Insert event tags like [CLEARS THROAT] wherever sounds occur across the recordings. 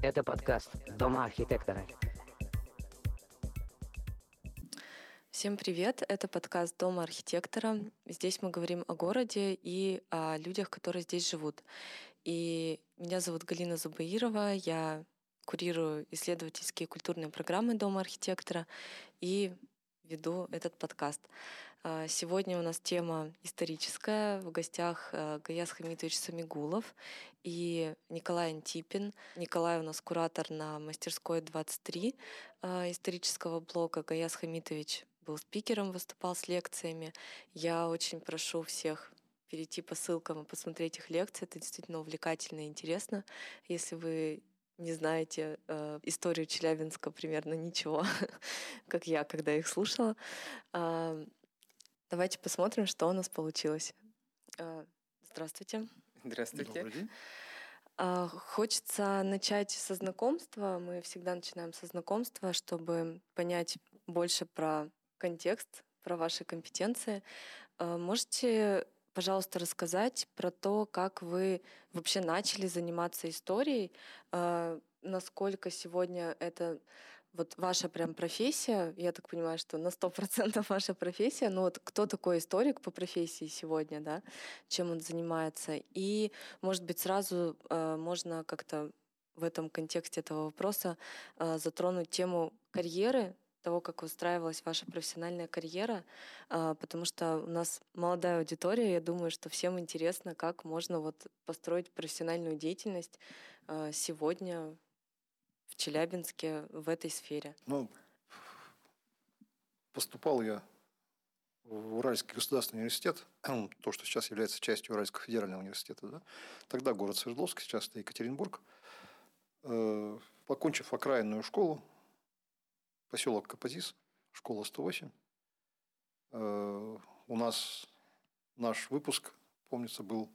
Это подкаст «Дома архитектора». Всем привет! Это подкаст «Дома архитектора». Здесь мы говорим о городе и о людях, которые здесь живут. И меня зовут Галина Зубаирова, я курирую исследовательские культурные программы Дома архитектора и веду этот подкаст. А, сегодня у нас тема историческая. В гостях а, Гаяс Хамитович Самигулов и Николай Антипин. Николай у нас куратор на мастерской 23 а, исторического блока. Гаяс Хамитович был спикером, выступал с лекциями. Я очень прошу всех перейти по ссылкам и посмотреть их лекции. Это действительно увлекательно и интересно. Если вы не знаете э, историю Челябинска примерно ничего, [LAUGHS] как я, когда их слушала. Э, давайте посмотрим, что у нас получилось. Э, здравствуйте. Здравствуйте. Добрый день. Э, хочется начать со знакомства. Мы всегда начинаем со знакомства, чтобы понять больше про контекст, про ваши компетенции. Э, можете пожалуйста, рассказать про то, как вы вообще начали заниматься историей, э, насколько сегодня это вот ваша прям профессия, я так понимаю, что на сто процентов ваша профессия, но вот кто такой историк по профессии сегодня, да, чем он занимается, и, может быть, сразу э, можно как-то в этом контексте этого вопроса э, затронуть тему карьеры того, как устраивалась ваша профессиональная карьера, а, потому что у нас молодая аудитория, я думаю, что всем интересно, как можно вот построить профессиональную деятельность а, сегодня в Челябинске в этой сфере. Ну, поступал я в Уральский государственный университет, [CLEARS THROAT] то, что сейчас является частью Уральского федерального университета. Да? Тогда город Свердловск, сейчас это Екатеринбург. Э, покончив окраинную школу, поселок Капазис, школа 108. Э, у нас наш выпуск, помнится, был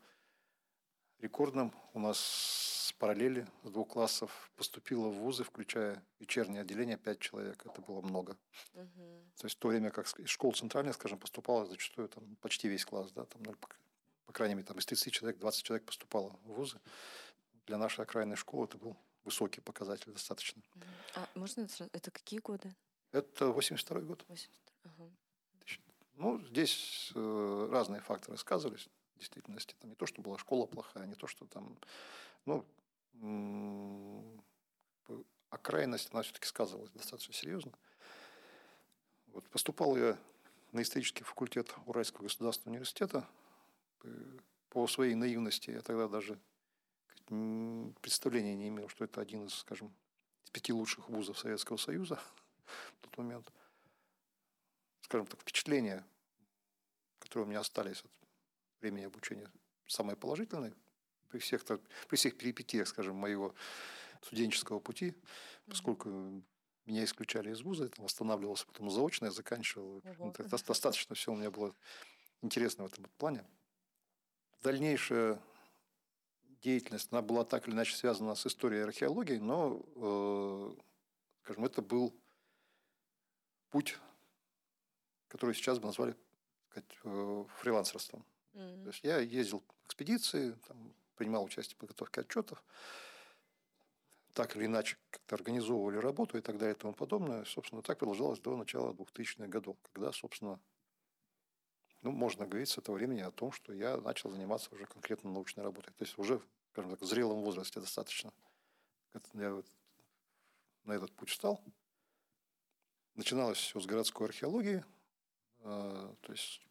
рекордным. У нас с параллели с двух классов поступило в вузы, включая вечернее отделение, пять человек. Это было много. Угу. То есть в то время как из школ центральных, скажем, поступало зачастую там, почти весь класс, да, там, ну, по крайней мере, там, из 30 человек 20 человек поступало в вузы. Для нашей окраинной школы это был высокий показатель достаточно. А можно это какие годы? Это 82 год. 82. Ага. Ну, здесь э, разные факторы сказывались в действительности. Там не то, что была школа плохая, не то, что там... Ну, окраинность, она все-таки сказывалась достаточно серьезно. Вот поступал я на исторический факультет Уральского государственного университета. По своей наивности я тогда даже представления не имел, что это один из, скажем, пяти лучших вузов Советского Союза [LAUGHS] в тот момент. Скажем так, впечатления, которые у меня остались от времени обучения, самые положительные при всех, при всех перипетиях, скажем, моего студенческого пути, поскольку меня исключали из вуза, это восстанавливался потом заочно, я заканчивал. Ого. Достаточно все у меня было интересно в этом плане. Дальнейшее деятельность, она была так или иначе связана с историей и археологией, но, э, скажем, это был путь, который сейчас бы назвали сказать, э, фрилансерством. Mm-hmm. То есть я ездил в экспедиции, там, принимал участие в подготовке отчетов, так или иначе как-то организовывали работу и так далее и тому подобное. Собственно, так продолжалось до начала 2000-х годов, когда, собственно, ну, можно говорить с этого времени о том, что я начал заниматься уже конкретно научной работой. То есть уже, скажем так, в зрелом возрасте достаточно. Я вот на этот путь встал. Начиналось все с городской археологии, а, то есть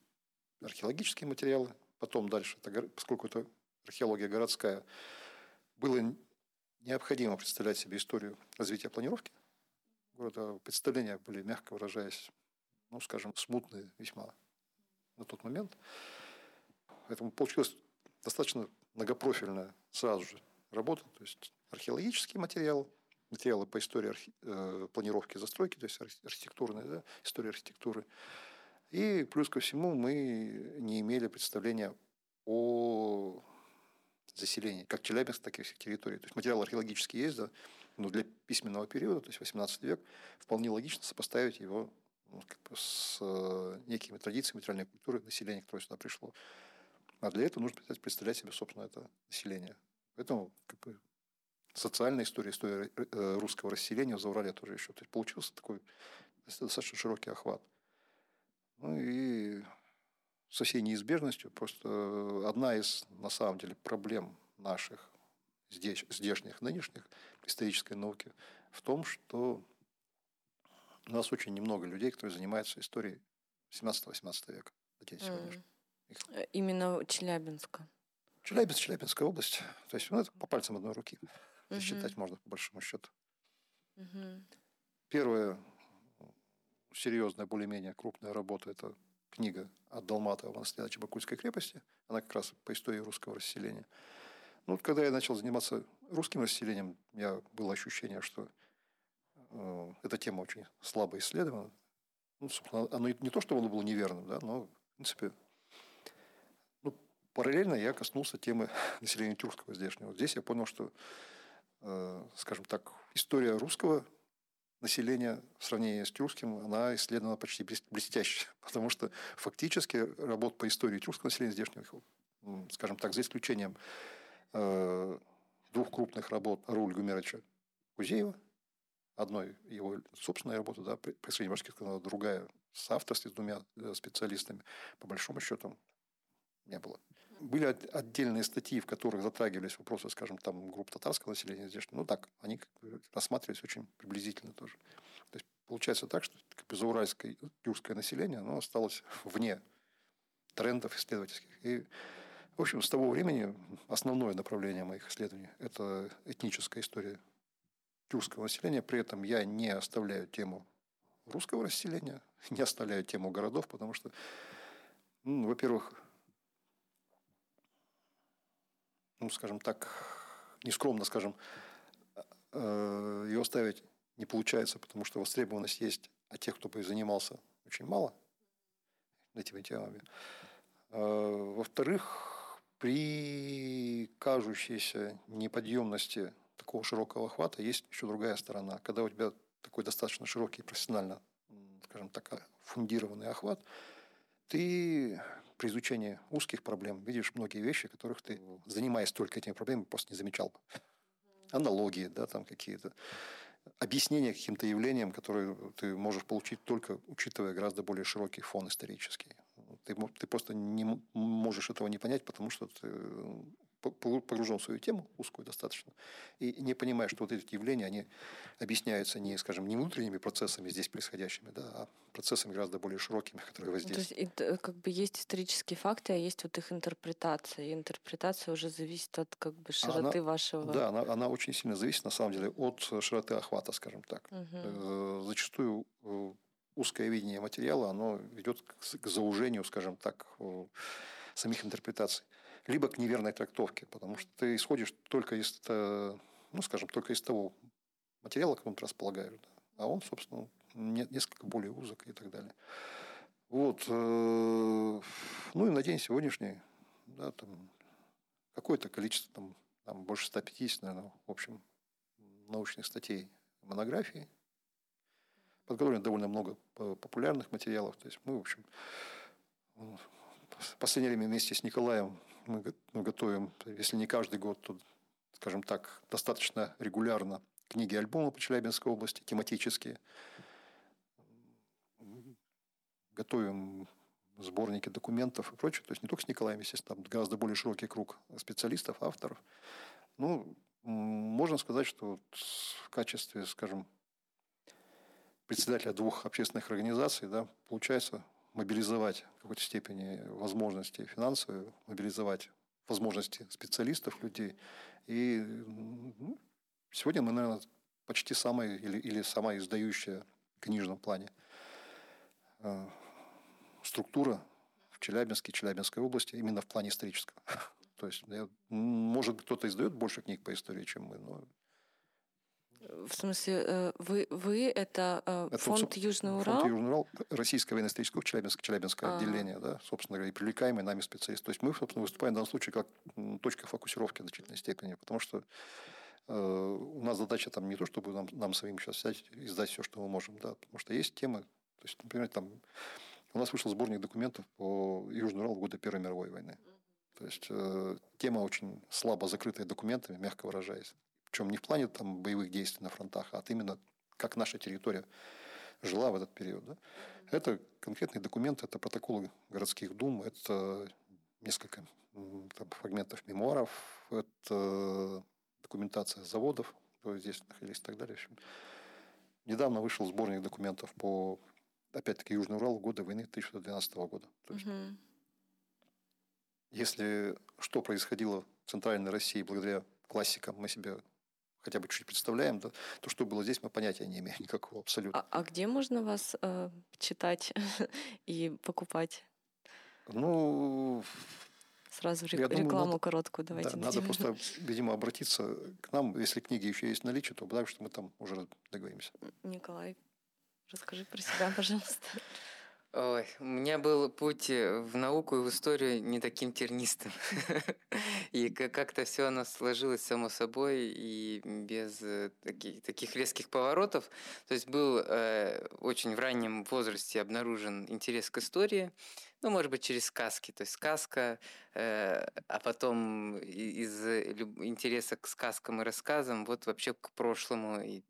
археологические материалы. Потом дальше, поскольку это археология городская, было необходимо представлять себе историю развития планировки города. Представления были, мягко выражаясь, ну, скажем, смутные весьма на тот момент. Поэтому получилась достаточно многопрофильная сразу же работа. То есть археологический материал, материалы по истории архи... э, планировки застройки, то есть архитектурная да, история архитектуры. И плюс ко всему мы не имели представления о заселении, как Челябинск, так и всех территорий. То есть материал археологический есть, да, но для письменного периода, то есть 18 век, вполне логично сопоставить его как бы с э, некими традициями материальной культуры населения, которое сюда пришло. А для этого нужно представлять себе, собственно, это население. Поэтому как бы, социальная история, история э, русского расселения в Заурале тоже еще. То есть получился такой достаточно широкий охват. Ну и со всей неизбежностью просто одна из, на самом деле, проблем наших здесь, здешних, нынешних исторической науки в том, что у нас очень немного людей, которые занимаются историей 17-18 века. Mm. Именно Челябинска. Челябинск, Челябинская область. То есть ну, это по пальцам одной руки. Mm-hmm. Считать можно по большому счету. Mm-hmm. Первая серьезная, более-менее крупная работа – это книга от Долматова «Наследие Бакульской крепости». Она как раз по истории русского расселения. Ну, вот когда я начал заниматься русским расселением, у меня было ощущение, что э, эта тема очень слабо исследована. Ну, собственно, оно не то, что оно было неверным, да, но, в принципе, ну, параллельно я коснулся темы [LAUGHS] населения тюркского здешнего. Здесь я понял, что, э, скажем так, история русского населения в сравнении с тюркским, она исследована почти блестяще, [LAUGHS] потому что фактически работ по истории тюркского населения здешнего, скажем так, за исключением э, двух крупных работ Руль Гумеровича Кузеева, одной его собственной работы, да, «Присоединение морских каналов», другая с авторством, с двумя э, специалистами, по большому счету, не было. Были отдельные статьи, в которых затрагивались вопросы, скажем, там, групп татарского населения здесь. Ну, так, они рассматривались очень приблизительно тоже. То есть, получается так, что как юрское население, оно осталось [LAUGHS] вне трендов исследовательских. И, в общем, с того времени основное направление моих исследований – это этническая история тюркского населения. При этом я не оставляю тему русского расселения, [LAUGHS] не оставляю тему городов, потому что, ну, во-первых, ну, скажем так, нескромно, скажем, э, ее ставить не получается, потому что востребованность есть, а тех, кто бы занимался, очень мало этими темами. Э, во-вторых, при кажущейся неподъемности такого широкого охвата есть еще другая сторона. Когда у тебя такой достаточно широкий профессионально, скажем так, фундированный охват, ты при изучении узких проблем видишь многие вещи, которых ты, занимаясь только этими проблемами, просто не замечал. Аналогии, да, там какие-то объяснения каким-то явлениям, которые ты можешь получить только учитывая гораздо более широкий фон исторический. Ты, ты просто не можешь этого не понять, потому что ты погружен в свою тему, узкую достаточно, и не понимая, что вот эти явления, они объясняются не, скажем, не внутренними процессами здесь происходящими, да, а процессами гораздо более широкими, которые воздействуют. То есть как бы есть исторические факты, а есть вот их интерпретация. И интерпретация уже зависит от как бы широты она, вашего... Да, она, она очень сильно зависит, на самом деле, от широты охвата, скажем так. Угу. Зачастую э, узкое видение материала, оно ведет к заужению, скажем так, самих интерпретаций либо к неверной трактовке, потому что ты исходишь только из, э, ну, скажем, только из того материала, которым ты располагаешь, да, а он, собственно, несколько более узок и так далее. Вот. Э, ну и на день сегодняшний, да, там, какое-то количество, там, там больше 150, наверное, в общем, научных статей, монографий, подготовлено довольно много популярных материалов. То есть мы, в общем, в последнее время вместе с Николаем мы готовим, если не каждый год, то, скажем так, достаточно регулярно книги альбомы по Челябинской области, тематические. Готовим сборники документов и прочее. То есть не только с Николаем, естественно, там гораздо более широкий круг специалистов, авторов. Ну, можно сказать, что вот в качестве, скажем, председателя двух общественных организаций, да, получается мобилизовать в какой-то степени возможности финансовые, мобилизовать возможности специалистов, людей. И ну, сегодня мы, наверное, почти самая или, или самая издающая в книжном плане э, структура в Челябинске, Челябинской области, именно в плане исторического. [LAUGHS] То есть, может кто-то издает больше книг по истории, чем мы, но в смысле, э, вы, вы это, э, это фонд вот, Южный Урал? Фонд Южный Урал, Российского военно-исторического Челябинское, Челябинское а. отделение, да, собственно говоря, и привлекаемые нами специалисты. То есть мы, собственно, выступаем в данном случае как точка фокусировки в значительной степени, потому что э, у нас задача там не то, чтобы нам, нам самим сейчас взять и издать все, что мы можем, да, потому что есть темы, то есть, например, там у нас вышел сборник документов по Южному Уралу в годы Первой мировой войны. То есть э, тема очень слабо закрытая документами, мягко выражаясь Причем не в плане там, боевых действий на фронтах, а именно как наша территория жила в этот период. Да? Это конкретные документы, это протоколы городских дум, это несколько там, фрагментов мемуаров, это документация заводов, которые здесь находились и так далее. В общем, недавно вышел сборник документов по, опять-таки, Южный Урал года войны 1912 года. То есть, угу. Если что происходило в Центральной России благодаря классикам, мы себе хотя бы чуть представляем, да, то, что было здесь, мы понятия не имеем [LAUGHS] никакого абсолютно. А, а где можно вас э, читать [LAUGHS] и покупать? Ну, Сразу рек- думаю, рекламу надо, короткую давайте. Да, надо просто, [LAUGHS] видимо, обратиться к нам. Если книги еще есть в наличии, то потому что мы там уже договоримся. Николай, расскажи про себя, пожалуйста. Ой, у меня был путь э, в науку и в историю не таким тернистым. [LAUGHS] И как-то все оно сложилось само собой и без э, таких, таких резких поворотов. То есть был э, очень в раннем возрасте обнаружен интерес к истории, ну, может быть, через сказки. То есть сказка, э, а потом из интереса к сказкам и рассказам вот вообще к прошлому и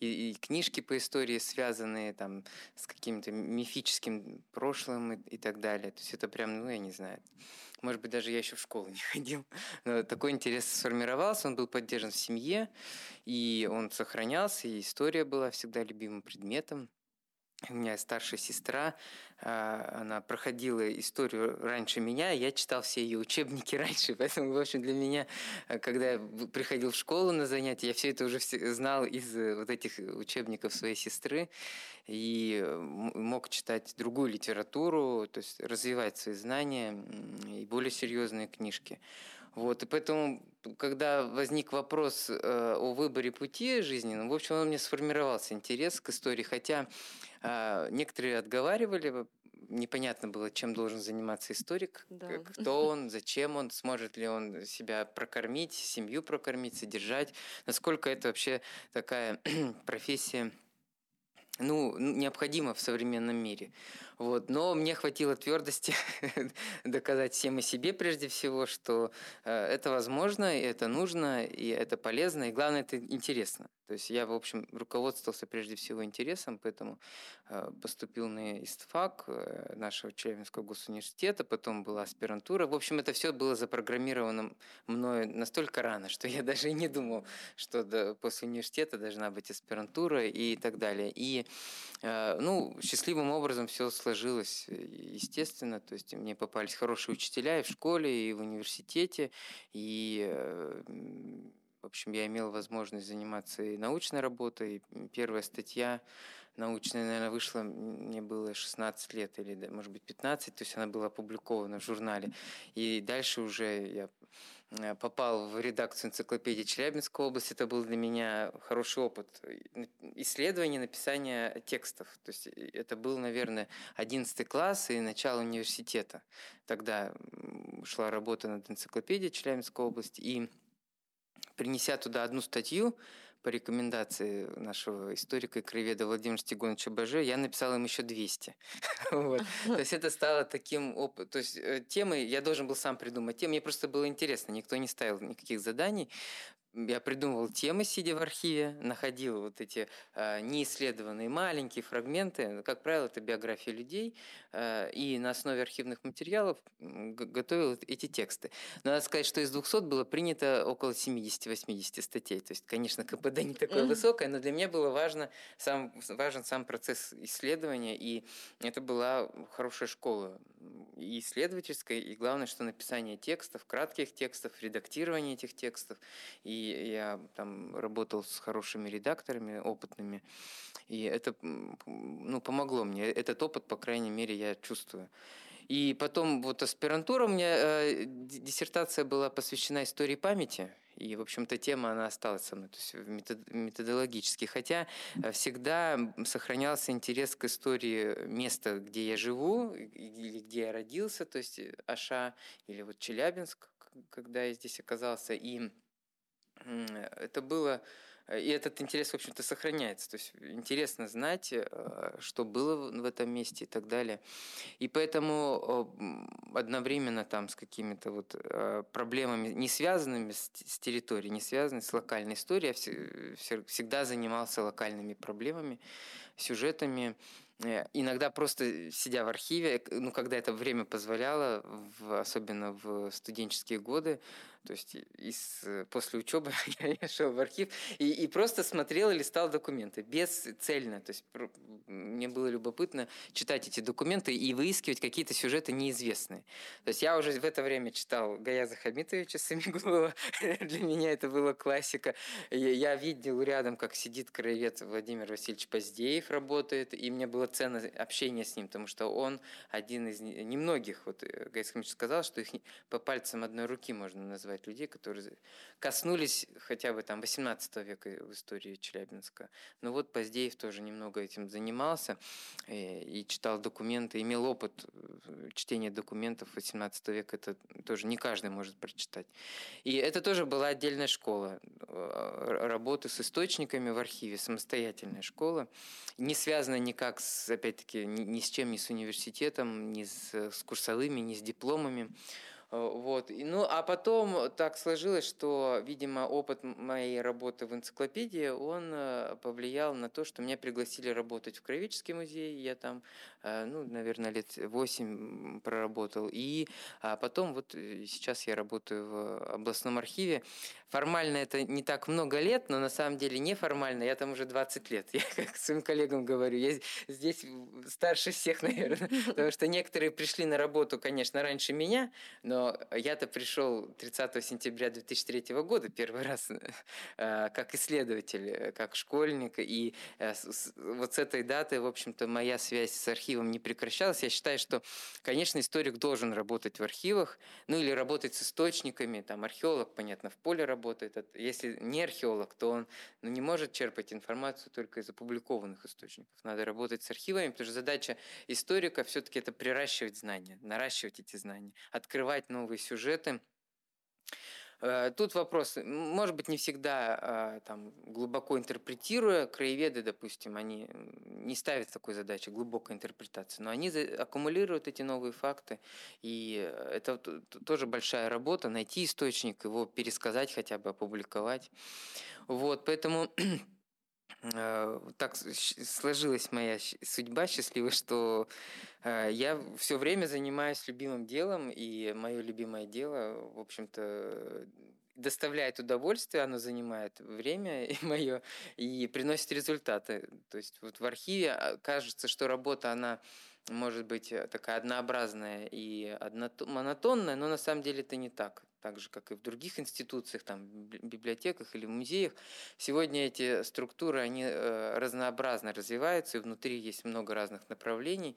и, и книжки по истории, связанные там с каким-то мифическим прошлым и, и так далее. То есть это прям, ну, я не знаю, может быть, даже я еще в школу [LAUGHS] не ходил. Но такой интерес сформировался, он был поддержан в семье, и он сохранялся, и история была всегда любимым предметом. У меня старшая сестра, а, она проходила историю раньше меня, я читал все ее учебники [LAUGHS] раньше, поэтому, в общем, для меня, а, когда я приходил в школу на занятия, я все это уже знал из э, вот этих учебников своей сестры и мог читать другую литературу, то есть развивать свои знания и более серьезные книжки. Вот, и поэтому, когда возник вопрос э, о выборе пути жизненного, в общем, у меня сформировался интерес к истории, хотя а, некоторые отговаривали, непонятно было, чем должен заниматься историк, да. кто он, зачем он, сможет ли он себя прокормить, семью прокормить, содержать, насколько это вообще такая [CLEARS THROAT] профессия ну, необходима в современном мире. Вот. Но мне хватило твердости [LAUGHS] доказать всем и себе прежде всего, что э, это возможно, это нужно, и это полезно, и главное, это интересно. То есть я, в общем, руководствовался прежде всего интересом, поэтому э, поступил на ИСТФАК э, нашего Челябинского госуниверситета, потом была аспирантура. В общем, это все было запрограммировано мною настолько рано, что я даже и не думал, что после университета должна быть аспирантура и так далее. И, ну, счастливым образом все сложилось, естественно. То есть мне попались хорошие учителя и в школе, и в университете, и в общем, я имел возможность заниматься и научной работой. Первая статья научная, наверное, вышла, мне было 16 лет или, может быть, 15, то есть она была опубликована в журнале. И дальше уже я э, попал в редакцию энциклопедии Челябинской области. Это был для меня хороший опыт исследования, написания текстов. То есть э, это был, наверное, 11 класс и начало университета. Тогда шла работа над энциклопедией Челябинской области. И принеся туда одну статью по рекомендации нашего историка и краеведа Владимира Стегоновича Баже, я написал им еще 200. [LAUGHS] вот. То есть это стало таким опытом. То есть э, темы я должен был сам придумать. Темы мне просто было интересно. Никто не ставил никаких заданий я придумывал темы, сидя в архиве, находил вот эти э, неисследованные маленькие фрагменты. Как правило, это биографии людей, э, и на основе архивных материалов готовил эти тексты. Но надо сказать, что из 200 было принято около 70-80 статей. То есть, конечно, [LAUGHS] КПД не такое высокое, но для меня было важно сам, важен сам процесс исследования, и это была хорошая школа и исследовательская, и главное, что написание текстов, кратких текстов, редактирование этих текстов, и я там работал с хорошими редакторами, опытными, и это ну, помогло мне. Этот опыт, по крайней мере, я чувствую. И потом вот аспирантура у меня, э, диссертация была посвящена истории памяти, и, в общем-то, тема, она осталась со мной, то есть методологически. Хотя э, всегда сохранялся интерес к истории места, где я живу, или где я родился, то есть э, Аша или вот Челябинск, когда я здесь оказался. И это было и этот интерес, в общем-то, сохраняется. То есть интересно знать, э, что было в этом месте и так далее. И поэтому одновременно там с какими-то вот э, проблемами, не связанными с, территорией, не связанными с локальной историей, я всегда занимался локальными проблемами, сюжетами, Э, иногда просто сидя в архиве, ну, когда это время позволяло, в, особенно в студенческие годы, то есть из, э, после учебы [LAUGHS] я шел в архив и, и просто смотрел и листал документы, бесцельно. То есть мне было любопытно читать эти документы и выискивать какие-то сюжеты неизвестные. То есть я уже в это время читал Гаяза Хамитовича Самигулова. [LAUGHS] Для меня это была классика. Я видел рядом, как сидит краевед Владимир Васильевич Поздеев работает, и мне было ценно общение с ним, потому что он один из немногих, вот э, Гаяза Хамитович сказал, что их по пальцам одной руки можно назвать назвать людей, которые коснулись хотя бы там 18 века в истории Челябинска. Но вот Поздеев тоже немного этим занимался и, э, и читал документы, имел опыт э, чтения документов 18 века. Это тоже не каждый может прочитать. И это тоже была отдельная школа э, работы с источниками в архиве, самостоятельная школа, не связанная никак, с, опять-таки, ни, ни с чем, ни с университетом, ни с, с курсовыми, ни с дипломами. Э, вот. Ну, а потом так сложилось, что, видимо, опыт моей работы в энциклопедии, он э, повлиял на то, что меня пригласили работать в Кровеческий музей. Я там, э, ну, наверное, лет восемь проработал. И а потом вот сейчас я работаю в областном архиве. Формально это не так много лет, но на самом деле неформально. Я там уже 20 лет. [LAUGHS] Я как своим коллегам говорю, я здесь старше всех, [LAUGHS] наверное. [LAUGHS] Потому что некоторые пришли на работу, конечно, раньше меня, но я-то пришел 30 сентября 2003 года первый раз [LAUGHS] э, как исследователь, э, как школьник. И э, вот с этой даты, в общем-то, моя связь с архивом не прекращалась. Я считаю, что, конечно, историк должен работать в архивах, ну или работать с источниками. Там археолог, понятно, в поле работает. Если не археолог, то он ну, не может черпать информацию только из опубликованных источников. Надо работать с архивами, потому что задача историка все-таки это приращивать знания, наращивать эти знания, открывать новые сюжеты. Э, тут вопрос, может быть, не всегда а, там, глубоко интерпретируя, краеведы, допустим, они не ставят такой задачи, глубокой интерпретации, но они аккумулируют эти новые факты, и это тоже большая работа, найти источник, его пересказать хотя бы, опубликовать. Вот, поэтому Э, [CLEARS THROAT] так сложилась моя судьба счастливая, что э, я все время занимаюсь любимым делом, и мое любимое дело, в общем-то, доставляет удовольствие, оно занимает время и [LAUGHS] мое, и приносит результаты. То есть вот в архиве а, кажется, что работа, она может быть э, такая однообразная и монотонная, но на самом деле это не так так же, как и в других институциях, там, библиотеках или музеях. Сегодня эти структуры, они э, разнообразно развиваются, и внутри есть много разных направлений,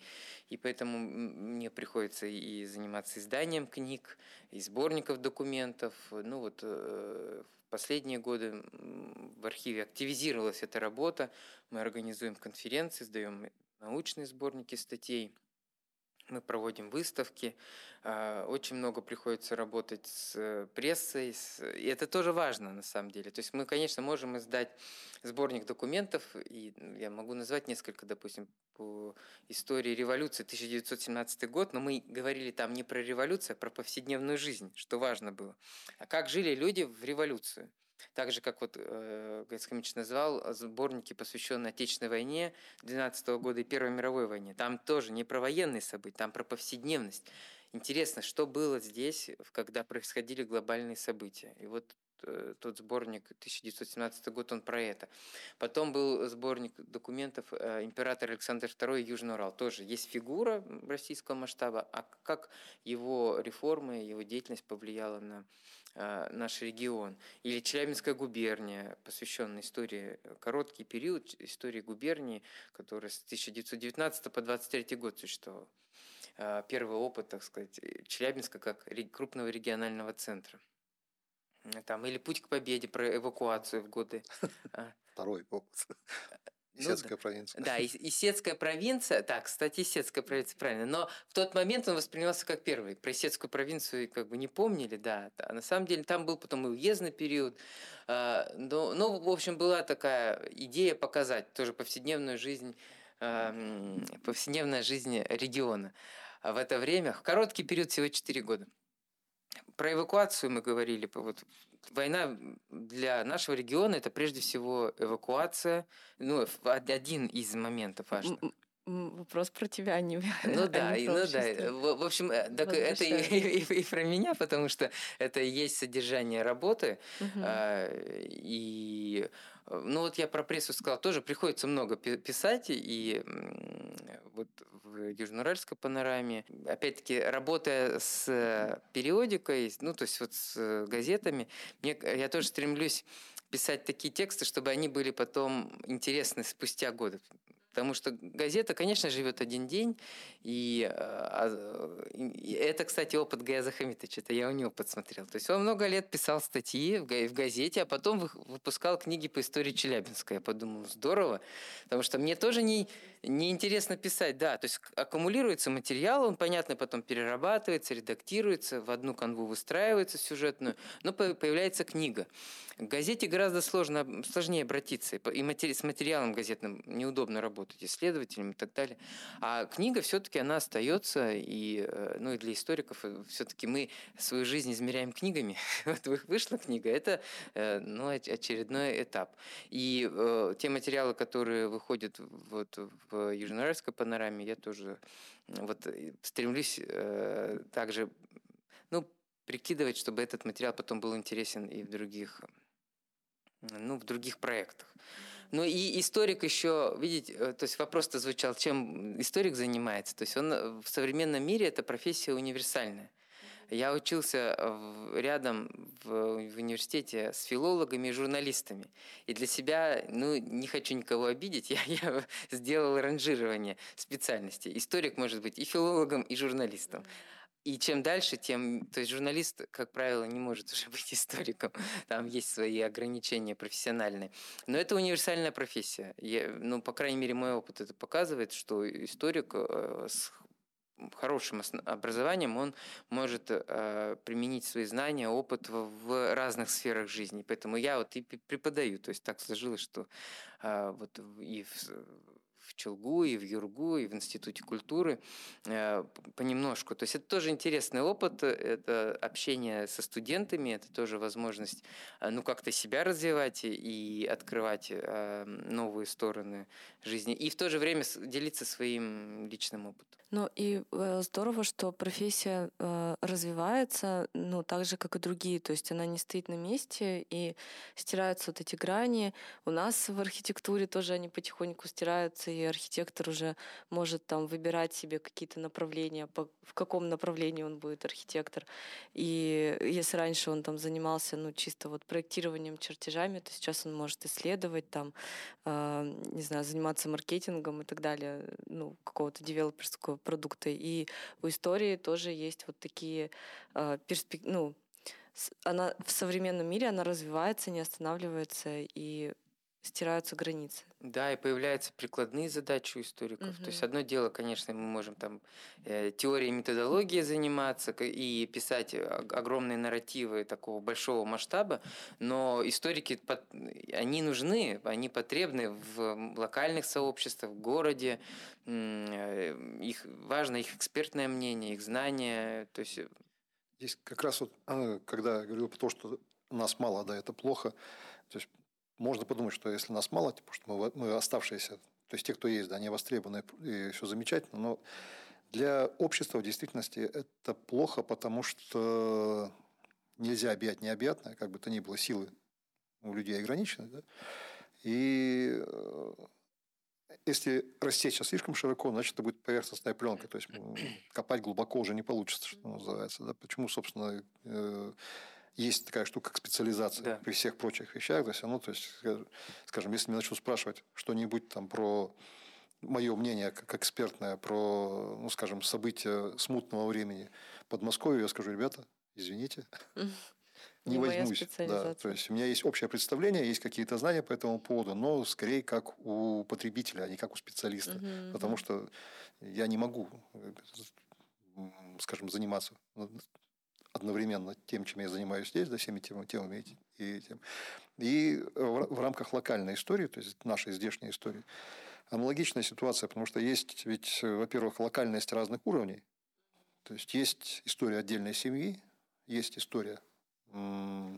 и поэтому мне приходится и заниматься изданием книг, и сборников документов. Ну вот э, в последние годы в архиве активизировалась эта работа, мы организуем конференции, сдаем научные сборники статей – мы проводим выставки, а, очень много приходится работать с прессой, и это тоже важно на самом деле. То есть мы, конечно, можем издать сборник документов, и я могу назвать несколько, допустим, по истории революции 1917 год, но мы говорили там не про революцию, а про повседневную жизнь, что важно было. А как жили люди в революцию? Так же, как вот э, Гайцкамич назвал сборники, посвященные Отечественной войне 12 -го года и Первой мировой войне. Там тоже не про военные события, там про повседневность. Интересно, что было здесь, когда происходили глобальные события. И вот э, тот сборник 1917 год, он про это. Потом был сборник документов э, император Александр II Южный Урал. Тоже есть фигура российского масштаба, а как его реформы, его деятельность повлияла на наш регион. Или Челябинская губерния, посвященная истории, э, короткий период истории губернии, который с 1919 по 23 год существовал. А, первый опыт, так сказать, э, Челябинска как крупного регионального центра. Там, или «Путь к победе» про эвакуацию в годы. [LAUGHS] Второй опыт. Исетская ну, провинция. Да, Исетская провинция, так, кстати, Исетская провинция, правильно, но в тот момент он воспринимался как первый. Про Исетскую провинцию как бы не помнили, да. А на самом деле там был потом и уездный период. А, но, ну, в общем, была такая идея показать тоже повседневную жизнь, повседневная жизнь региона в это время. Короткий период, всего 4 года. Про эвакуацию мы говорили. Вот война для нашего региона это прежде всего эвакуация. Ну, один из моментов важных. Вопрос про тебя, а не [LAUGHS] Ну да, а не ну да. В, в общем, э, так это и, [LAUGHS] и, и про меня, потому что это и есть содержание работы. Угу. А, и ну вот я про прессу сказал, тоже приходится много писать, и вот в Южноуральской панораме, опять-таки, работая с периодикой, ну то есть вот с газетами, мне, я тоже стремлюсь писать такие тексты, чтобы они были потом интересны спустя годы. Потому что газета, конечно, живет один день. И, а, и это, кстати, опыт Гаяза Хамитовича. Это я у него подсмотрел. То есть он много лет писал статьи в газете, а потом выпускал книги по истории Челябинска. Я подумал, здорово. Потому что мне тоже не, не интересно писать. Да, то есть аккумулируется материал, он, понятно, потом перерабатывается, редактируется, в одну канву выстраивается сюжетную, но появляется книга. К газете гораздо сложно, сложнее обратиться, и с материалом газетным неудобно работать, исследователям и так далее. А книга все-таки она остается, и, э, ну, и для историков э, все-таки мы свою жизнь измеряем книгами. [LAUGHS] вот вышла книга, это э, ну, очередной этап. И те материалы, которые выходят вот в Южноуральской панораме, я тоже вот стремлюсь э, также ну, прикидывать, чтобы этот материал потом был интересен и в других ну, в других проектах. Ну и историк еще, видите, э, то есть вопрос-то звучал, чем историк занимается. То есть он э, в современном мире это профессия универсальная. Я учился в, рядом в, в университете с филологами и журналистами. И для себя, ну, не хочу никого обидеть, [LAUGHS] я, я сделал ранжирование специальностей. Историк может быть и филологом, и журналистом. И чем дальше, тем... То есть журналист, как правило, не может [LAUGHS] уже быть историком. Там есть свои ограничения профессиональные. Но это универсальная профессия. Я, ну, по крайней мере, мой опыт это показывает, что историк э, с хорошим образованием он может э, применить свои знания, опыт в, в разных сферах жизни. Поэтому я вот и преподаю. То есть так сложилось, что э, вот и в, в Челгу, и в Юргу, и в Институте культуры э, понемножку. То есть это тоже интересный опыт, это общение со студентами, это тоже возможность э, ну, как-то себя развивать и открывать э, новые стороны жизни, и в то же время делиться своим личным опытом. Ну и э, здорово, что профессия э, развивается, ну так же, как и другие, то есть она не стоит на месте и стираются вот эти грани. У нас в архитектуре тоже они потихоньку стираются, и архитектор уже может там выбирать себе какие-то направления, по, в каком направлении он будет архитектор. И если раньше он там занимался, ну чисто вот проектированием, чертежами, то сейчас он может исследовать там, э, не знаю, заниматься маркетингом и так далее, ну какого-то девелоперского продукта. И у истории тоже есть вот такие э, перспективы, ну, она в современном мире она развивается, не останавливается и стираются границы. Да, и появляются прикладные задачи у историков. Угу. То есть одно дело, конечно, мы можем там э, теорией методологии заниматься и писать огромные нарративы такого большого масштаба, но историки, они нужны, они потребны в локальных сообществах, в городе, э, их, важно их экспертное мнение, их знания. То есть... Э, Здесь как раз вот, а, когда я говорил про то, что нас мало, да, это плохо, то есть можно подумать, что если нас мало, типа, что мы, мы оставшиеся, то есть те, кто есть, да, они востребованы, и все замечательно, но для общества в действительности это плохо, потому что нельзя объять необъятное, как бы то ни было, силы у людей ограничены. Да? И э, если растечь слишком широко, значит, это будет поверхностная пленка. То есть копать глубоко уже не получится, что называется. Да? Почему, собственно, э, есть такая штука, как специализация да. при всех прочих вещах. То есть, ну, то есть, скажем, если меня начнут спрашивать что-нибудь там про мое мнение как экспертное про, ну, скажем, события смутного времени Подмосковья, я скажу, ребята, извините, [LAUGHS] не, возьмусь. Да. То есть у меня есть общее представление, есть какие-то знания по этому поводу, но скорее как у потребителя, а не как у специалиста. Потому что я не могу, э, скажем, заниматься ну, одновременно тем, чем я занимаюсь здесь, да, всеми темами, темами и тем. И в, рамках локальной истории, то есть нашей здешней истории, аналогичная ситуация, потому что есть ведь, во-первых, локальность разных уровней. То есть есть история отдельной семьи, есть история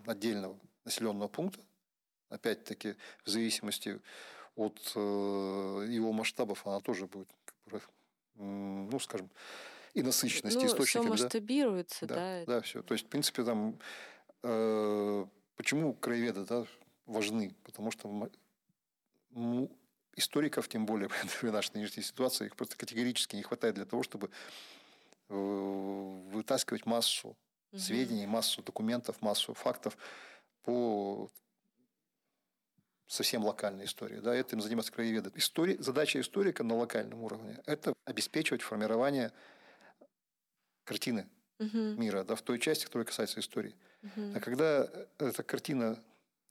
отдельного населенного пункта, опять-таки в зависимости от э, его масштабов она тоже будет, ну, скажем, и насыщенности Ну, все источниками. да. масштабируется, да. Да, да, все. То есть, в принципе, там э, почему краеведы да, важны? Потому что ну, историков, тем более [LAUGHS] в нашей нынешней ситуации, их просто категорически не хватает для того, чтобы э, вытаскивать массу Мгм. сведений, массу документов, массу фактов по совсем локальной истории. Да, этим заниматься краеведы. История, задача историка на локальном уровне – это обеспечивать формирование картины Мгм, мира, да, в той части, которая касается истории. мгм. А когда эта картина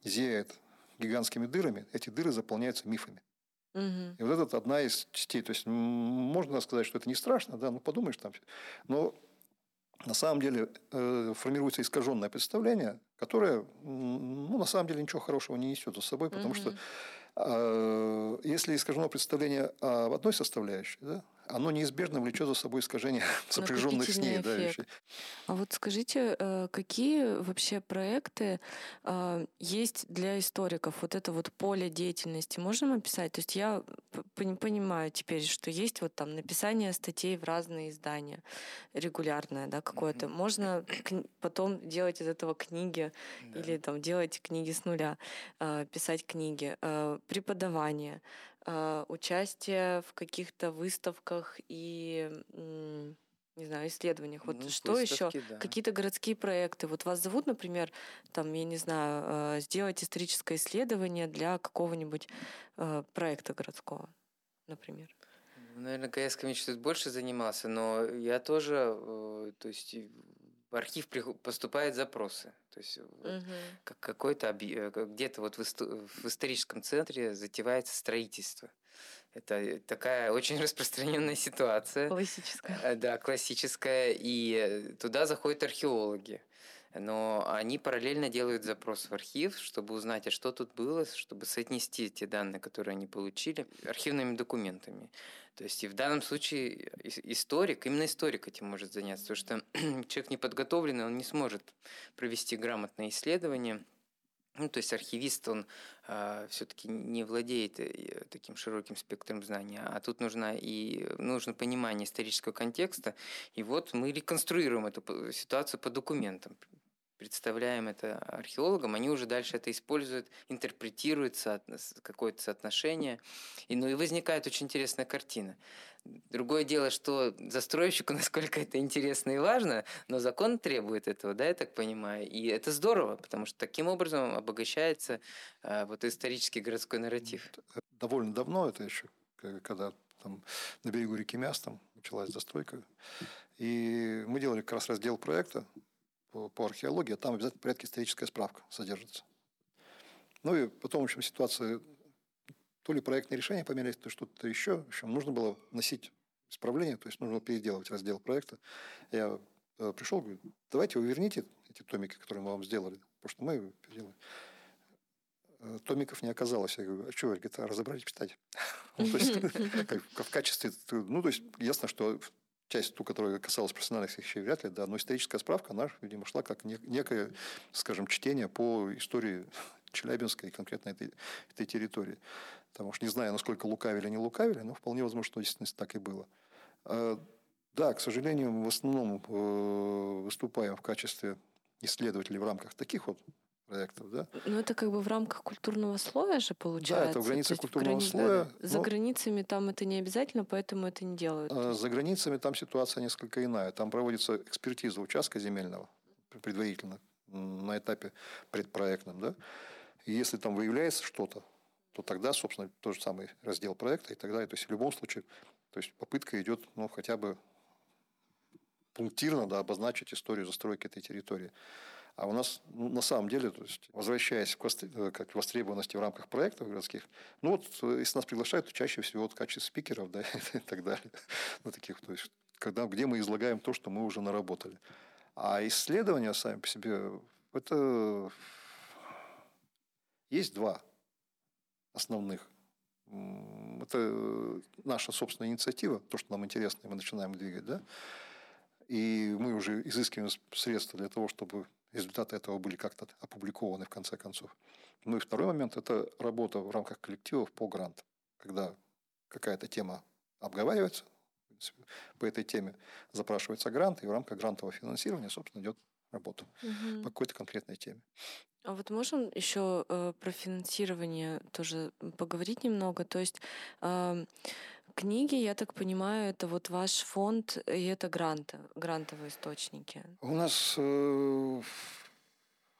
зеет гигантскими дырами, эти дыры заполняются мифами. Мгм. И вот это одна из частей. То есть можно сказать, что это не страшно, да, ну подумаешь там. Но на самом деле э, формируется искаженное представление, которое, ну, на самом деле ничего хорошего не несет за собой, потому что Мгм. э, если искажено представление об одной составляющей, да, оно неизбежно влечет за собой искажение [LAUGHS] сопряженных с ней да, вещей. А вот скажите, э, какие вообще проекты а, есть для историков? Вот это вот поле деятельности можем описать? То есть я понимаю теперь, что есть вот там написание статей в разные издания регулярное, да, какое-то. Можно потом делать из этого книги Да. или там делать книги с нуля, а, писать книги, а, преподавание, участие в каких-то выставках и не знаю, исследованиях. Вот Ну, что еще? да. Какие-то городские проекты. Вот вас зовут, например, там, я не знаю, э, сделать историческое исследование для какого-нибудь э, проекта городского, например. Наверное, КСК чуть больше занимался, но я тоже, э, то есть в архив поступают запросы. То есть вот Мгм. как какой-то объ- э, где-то вот в, в историческом центре затевается строительство. Это такая очень [LAUGHS] распространенная ситуация. Классическое. Э, Да, классическая. И э, туда заходят археологи. Но они параллельно делают запрос в архив, чтобы узнать, а что тут было, чтобы соотнести те данные, которые они получили, архивными документами. То есть и в данном случае ис- историк, именно историк этим может заняться, потому что [CLEARS THROAT] человек неподготовленный, он не сможет провести грамотное исследование. Ну, то есть архивист, он все-таки не владеет э, таким широким спектром знаний, а тут нужно и нужно понимание исторического контекста. И вот мы реконструируем эту ситуацию по документам, представляем это археологам, они уже дальше это используют, интерпретируют какое-то соотношение, и, ну, и возникает очень интересная картина. Другое дело, что застройщику, [LAUGHS] насколько это интересно и важно, но закон требует этого, да, я так понимаю. И это здорово, потому что таким образом обогащается а, вот исторический городской нарратив. довольно давно, это еще когда там на берегу реки Мяс там началась застройка. И мы делали как раз раздел проекта по, по археологии, там обязательно в порядке историческая справка содержится. Ну и потом, в общем, ситуация, то ли проектные решения поменялись, то что-то еще. В общем, нужно было вносить исправления, то есть нужно переделывать раздел проекта. Я э, пришел, говорю, давайте вы верните эти томики, которые мы вам сделали, потому что мы переделали. Э, Томиков не оказалось. Я говорю, а что, а разобрать, читать. В качестве, ну, то есть, ясно, что часть, ту, которая касалась профессиональных вещей, вряд ли, да, но историческая справка, она, видимо, шла как не- некое, скажем, чтение по истории Челябинска и конкретно этой, этой территории. Потому что не знаю, насколько лукавили, не лукавили, но вполне возможно, что в действительности так и было. А, Да, к сожалению, в основном э, выступаем в качестве исследователей в рамках таких вот проектов, да, Ну, это как бы в рамках культурного слоя же получается. это в границах культурного грани- слоя, За но- границами там это не обязательно, поэтому это не делают. А За границами там ситуация несколько иная. Там проводится экспертиза участка земельного предварительно на этапе предпроектном. Да? И если там выявляется что-то, то тогда, собственно, тот же самый раздел проекта и так далее. То есть в любом случае, то есть попытка идет, ну, хотя бы пунктирно да, обозначить историю застройки этой территории. А у нас ну, на самом деле, то есть, возвращаясь к, э, как востребованности в рамках проектов городских, ну вот, э, если нас приглашают, то чаще всего вот в качестве спикеров, да, [LAUGHS] и так далее. Ну, таких, то есть, когда, где мы излагаем то, что мы уже наработали. А исследования сами по себе, это есть два основных. Это наша собственная инициатива, то, что нам интересно, и мы начинаем двигать, да. И мы уже изыскиваем средства для того, чтобы результаты этого были как-то опубликованы в конце концов. Ну и второй момент – это работа в рамках коллективов по грантам. Когда какая-то тема обговаривается, по этой теме запрашивается грант, и в рамках грантового финансирования, собственно, идет работа угу. по какой-то конкретной теме. А вот можем еще э, про финансирование тоже поговорить немного? То есть э, книги, я так понимаю, это вот ваш фонд, и это гранты, грантовые источники. У нас э,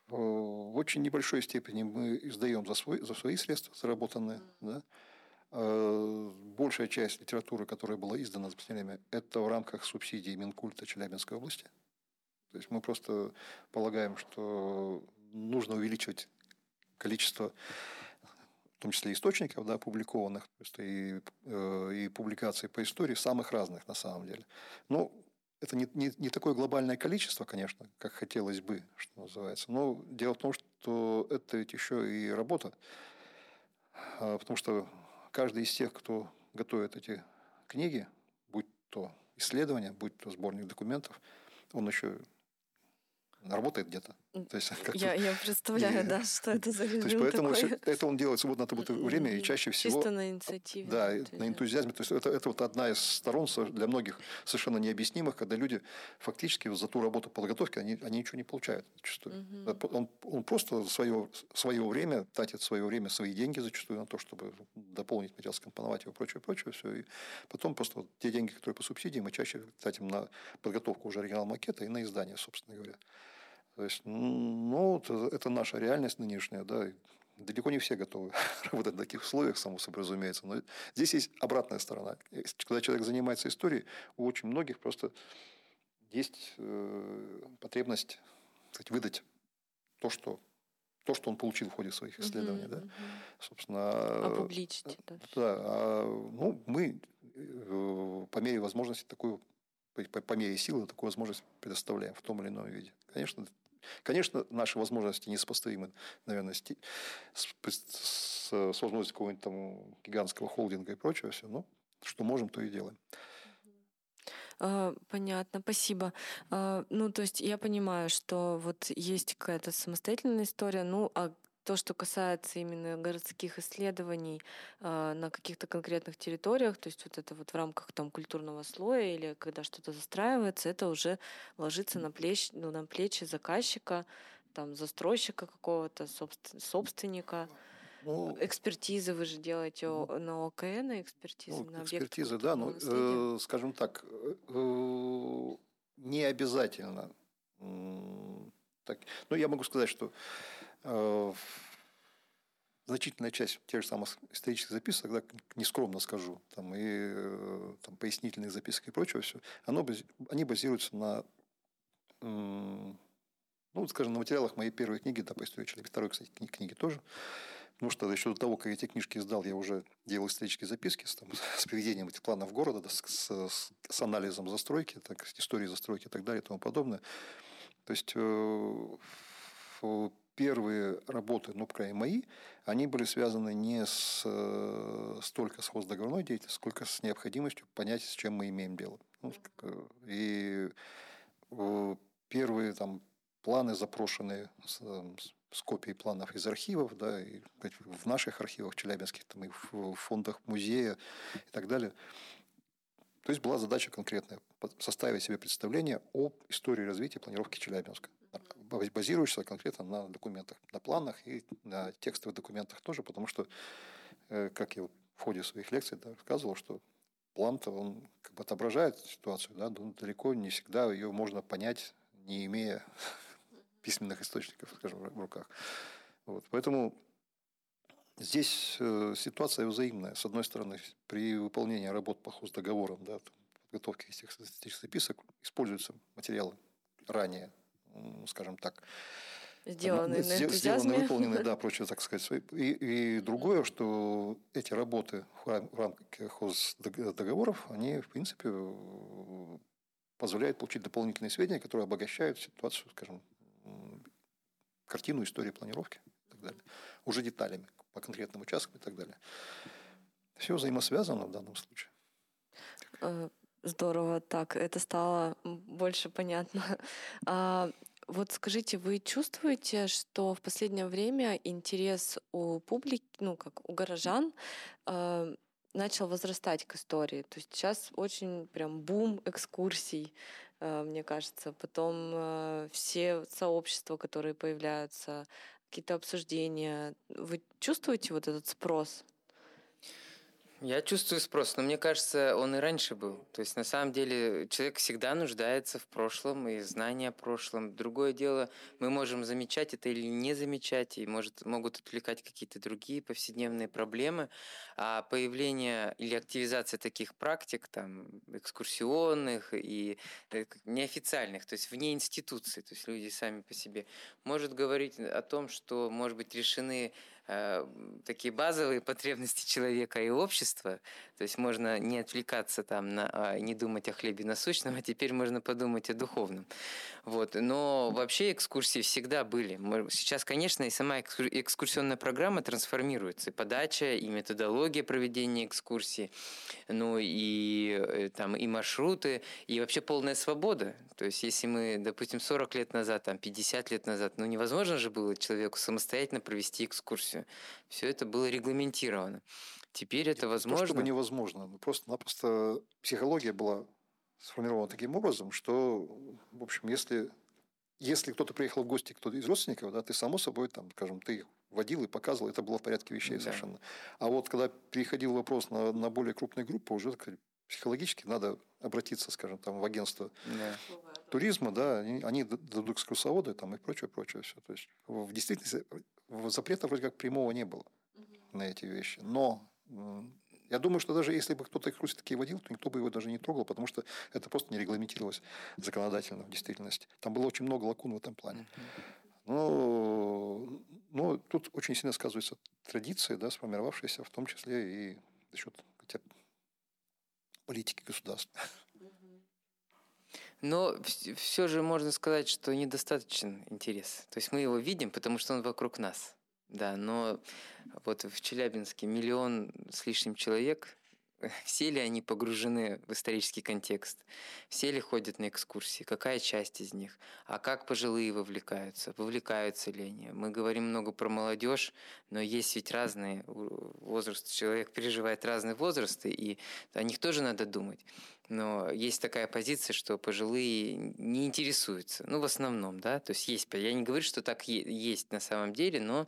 в очень небольшой степени мы издаем за, свой, за свои средства заработанные. Mm. Да? Э, большая часть литературы, которая была издана за последнее время, это в рамках субсидий Минкульта Челябинской области. То есть мы просто полагаем, что нужно увеличивать количество в том числе источников, да, опубликованных, то есть и, э, и публикаций по истории самых разных на самом деле. Но это не, не, не такое глобальное количество, конечно, как хотелось бы, что называется. Но дело в том, что это ведь еще и работа. А, потому что каждый из тех, кто готовит эти книги, будь то исследование, будь то сборник документов, он еще работает где-то. То есть, я, я представляю, и, [LAUGHS] да, что это за То есть, поэтому такой. это он делает свободно от время, и чаще всего... Чисто на инициативе. Да, на энтузиазме. То есть, это, это вот одна из сторон для многих совершенно необъяснимых, когда люди фактически за ту работу подготовки, они, они ничего не получают зачастую. Угу. Он, он просто свое, свое время, тратит свое время, свои деньги зачастую на то, чтобы дополнить материал, скомпоновать его, прочее, прочее, все. И потом просто вот те деньги, которые по субсидиям, мы чаще тратим на подготовку уже оригинал макета и на издание, собственно говоря. То есть, ну, это наша реальность нынешняя, да, далеко не все готовы [LAUGHS] работать в таких условиях, само собой разумеется. Но здесь есть обратная сторона. Когда человек занимается историей, у очень многих просто есть э, потребность кстати, выдать то, что то, что он получил в ходе своих исследований, uh-huh, да, собственно, опубличить, да, да а, ну мы э, по мере возможности такую по, по мере силы такую возможность предоставляем в том или ином виде. Конечно, Конечно, наши возможности несопоставимы, наверное, с, с, с, с возможностью какого-нибудь там гигантского холдинга и прочего все, но что можем, то и делаем. А, понятно, спасибо. А, ну, то есть я понимаю, что вот есть какая-то самостоятельная история, ну, а то, что касается именно городских исследований э, на каких-то конкретных территориях, то есть вот это вот в рамках там культурного слоя или когда что-то застраивается, это уже ложится на плечи, ну, на плечи заказчика, там застройщика какого-то, собственника. Ну, экспертизы вы же делаете ну, на ОКН, экспертизы ну, на Экспертизы, да, ну, э, скажем так, э, не обязательно. Так, ну, я могу сказать, что Э, значительная часть тех же самых исторических записок, да, нескромно скажу, там, и э, там, пояснительных записок и прочего, все, оно, они базируются на, ну, скажем, на материалах моей первой книги, да, по истории человека, второй, кстати, книги тоже, потому что еще до того, как эти книжки издал, я уже делал исторические записки с, там, с приведением этих планов города, да, с, с, с анализом застройки, так, истории застройки и так далее и тому подобное. То есть э, первые работы, ну, по крайней мере, мои, они были связаны не с, э, столько с хоздоговорной деятельностью, сколько с необходимостью понять, с чем мы имеем дело. Ну, и э, первые там планы, запрошенные с, с копией планов из архивов, да, и в наших архивах челябинских, там, и в фондах музея и так далее. То есть была задача конкретная – составить себе представление об истории развития планировки Челябинска базируешься конкретно на документах, на планах и на текстовых документах тоже, потому что, э, как я в ходе своих лекций да, рассказывал, что план-то он как бы отображает ситуацию, да, но далеко не всегда ее можно понять, не имея [LAUGHS] письменных источников, скажем, в руках. Вот. Поэтому здесь э, ситуация взаимная. С одной стороны, при выполнении работ по хоздоговорам, да, подготовке этих статистических записок используются материалы ранее, скажем так, Сделанные на энтузиазме. Сделанные, выполненные, да, [LAUGHS] прочее, так сказать. И, и другое, что эти работы в рамках договоров, они, в принципе, позволяют получить дополнительные сведения, которые обогащают ситуацию, скажем, картину истории планировки и так далее. Уже деталями по конкретным участкам и так далее. Все взаимосвязано в данном случае. Здорово, так, это стало больше понятно. [LAUGHS] А, вот скажите, вы чувствуете, что в последнее время интерес у публики, ну как у горожан, э, начал возрастать к истории? То есть сейчас очень прям бум экскурсий, э, мне кажется. Потом э, все сообщества, которые появляются, какие-то обсуждения. Вы чувствуете вот этот спрос? Я чувствую спрос, но мне кажется, он и раньше был. То есть, на самом деле, человек всегда нуждается в прошлом и знания о прошлом. Другое дело, мы можем замечать это или не замечать, и может, могут отвлекать какие-то другие повседневные проблемы. А появление или активизация таких практик, там, экскурсионных и э, неофициальных, то есть вне институции, то есть люди сами по себе, может говорить о том, что, может быть, решены такие базовые потребности человека и общества. То есть можно не отвлекаться там, на, а, не думать о хлебе насущном, а теперь можно подумать о духовном. Вот. Но вообще экскурсии всегда были. Сейчас, конечно, и сама экскурсионная программа трансформируется. И подача, и методология проведения экскурсии, ну и, э, там, и маршруты, и вообще полная свобода. То есть если мы, допустим, 40 лет назад, там, 50 лет назад, ну невозможно же было человеку самостоятельно провести экскурсию. Все это было регламентировано. Теперь это возможно. То, чтобы невозможно. Просто-напросто психология была сформирована таким образом, что, в общем, если, если кто-то приехал в гости, кто-то из родственников, да, ты, само собой, там, скажем, ты их водил и показывал, это было в порядке вещей да. совершенно. А вот когда переходил вопрос на, на более крупные группы, уже так, психологически надо обратиться, скажем, там, в агентство да. туризма, да, они, они дадут экскурсоводы там, и прочее, прочее. Все. То есть, в действительности запрета вроде как прямого не было на эти вещи. Но я думаю, что даже если бы кто-то экскурсии такие водил, то никто бы его даже не трогал, потому что это просто не регламентировалось законодательно в действительности. Там было очень много лакун в этом плане. Но, но тут очень сильно сказываются традиции, да, сформировавшиеся в том числе и за счет хотя, политики государства. Но все же можно сказать, что недостаточен интерес. То есть мы его видим, потому что он вокруг нас. Да, но вот в Челябинске миллион с лишним человек, [LAUGHS] все ли они погружены в исторический контекст? Все ли ходят на экскурсии? Какая часть из них? А как пожилые вовлекаются? Вовлекаются ли они? Мы говорим много про молодежь, но есть ведь разные возрасты. Человек переживает разные возрасты, и о них тоже надо думать. Но есть такая позиция, что пожилые не интересуются. Ну, в основном, да. То есть есть. Я не говорю, что так есть на самом деле, но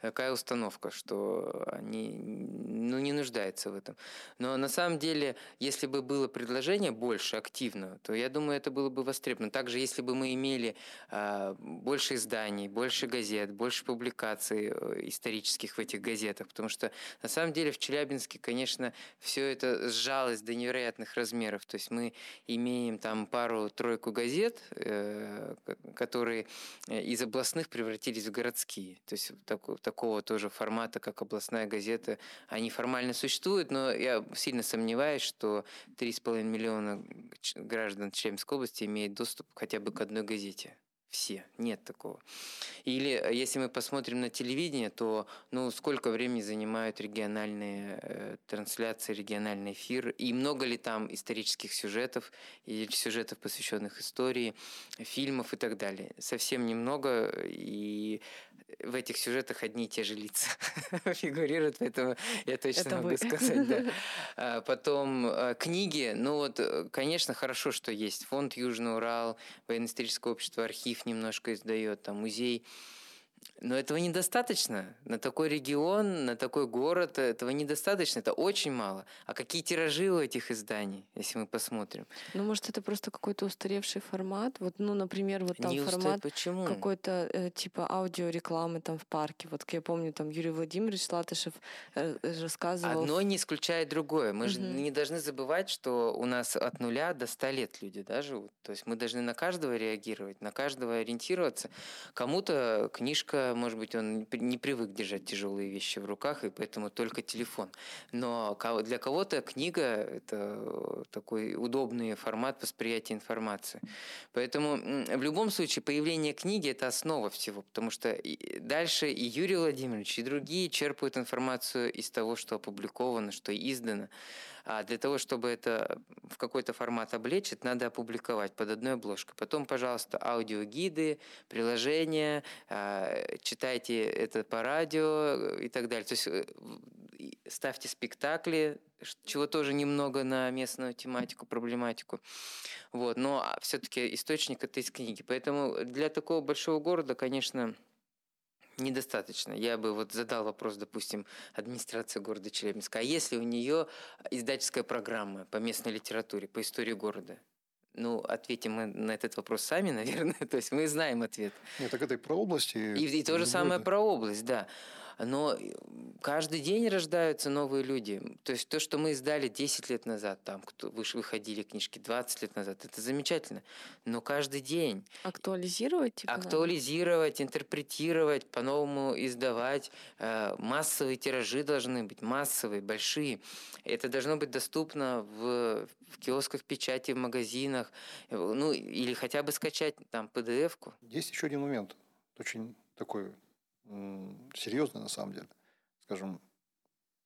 такая установка, что они ну, не нуждаются в этом. Но на самом деле, если бы было предложение больше активного, то я думаю, это было бы востребовано. Также, если бы мы имели э, больше изданий, больше газет, больше публикаций э, исторических в этих газетах, потому что на самом деле в Челябинске, конечно, все это сжалось до невероятных размеров. То есть мы имеем там пару-тройку газет, э, которые э, из областных превратились в городские. То есть так такого тоже формата, как областная газета, они формально существуют, но я сильно сомневаюсь, что 3,5 миллиона граждан Челябинской области имеют доступ хотя бы к одной газете все. Нет такого. Или э, если мы посмотрим на телевидение, то ну, сколько времени занимают региональные э, трансляции, региональный эфир, и много ли там исторических сюжетов, или сюжетов, посвященных истории, фильмов и так далее. Совсем немного, и в этих сюжетах одни и те же лица [LAUGHS] фигурируют, поэтому я точно Это могу вы. сказать. Да. [LAUGHS] А потом э, книги. Ну вот, э, конечно, хорошо, что есть фонд Южный Урал, военно-историческое общество, архив немножко издает, там музей Но этого недостаточно. На такой регион, на такой город этого недостаточно. Это очень мало. А какие тиражи у этих изданий, если мы посмотрим? Ну, может, это просто какой-то устаревший формат? Вот, ну, например, вот там Не формат Почему? какой-то э, типа аудиорекламы там в парке. Вот я помню, там Юрий Владимирович Латышев э, э, рассказывал. Одно не исключает другое. Мы же Мгм. не должны забывать, что у нас от нуля до ста лет люди да, живут. То есть мы должны на каждого реагировать, на каждого ориентироваться. Кому-то книжка, может быть, он не при- не привык держать тяжелые вещи в руках, и поэтому только телефон. Но для кого-то книга – это такой удобный формат восприятия информации. Поэтому в любом случае появление книги – это основа всего, потому что дальше и Юрий Владимирович, и другие черпают информацию из того, что опубликовано, что издано. А для того, чтобы это в какой-то формат облечь, это надо опубликовать под одной обложкой. Потом, пожалуйста, аудиогиды, приложения, а, читайте это по радио и так далее. То есть э, ставьте спектакли, чего тоже немного на местную тематику, проблематику. Вот. Но все-таки источник это из книги. Поэтому для такого большого города, конечно, недостаточно. Я бы вот задал вопрос, допустим, администрации города Челябинска. А если у нее издательская программа по местной литературе, по истории города? Ну, ответим мы на этот вопрос сами, [LAUGHS] наверное. То есть мы знаем ответ. Нет, так это и про области. И, и то же самое про область, да. Но э, каждый день рождаются новые люди. То есть то, что мы издали 10 лет назад, там, кто выходили книжки 20 лет назад, это замечательно. Но каждый день Актуализировать, типа, актуализировать, интерпретировать, по-новому издавать. Э, Массовые тиражи должны быть, массовые, большие. Это должно быть доступно в, в киосках печати, в магазинах, э, ну или хотя бы скачать там PDF-ку. Есть еще один момент, очень такой м, серьезный на самом деле. Скажем,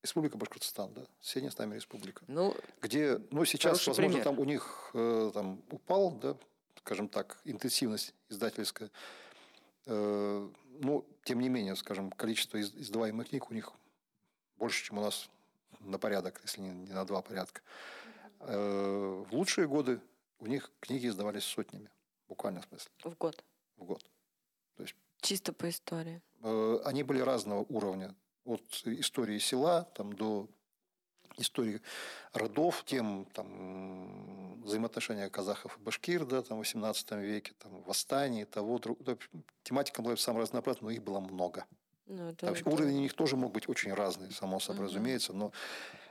Республика Башкортостан, да, соседняя с нами республика, Ну, где, ну, сейчас, возможно, пример. там у них э, там упал, да, скажем так, интенсивность издательская. Э, ну, тем не менее, скажем, количество из- издаваемых книг у них больше, чем у нас на порядок, если не, не на два порядка. Э, в лучшие годы у них книги издавались сотнями, в буквальном смысле, В год. в год. Чисто по истории. Э, они были разного уровня. От истории села там, до истории родов, тем там, взаимоотношения казахов и башкир да, там, в 18 веке, там, восстание, того, друг... да, тематика была самая разнообразная, но их было много. Ну, Так что это- уровень у них тоже мог быть очень разный, само собой Мгм. разумеется, но,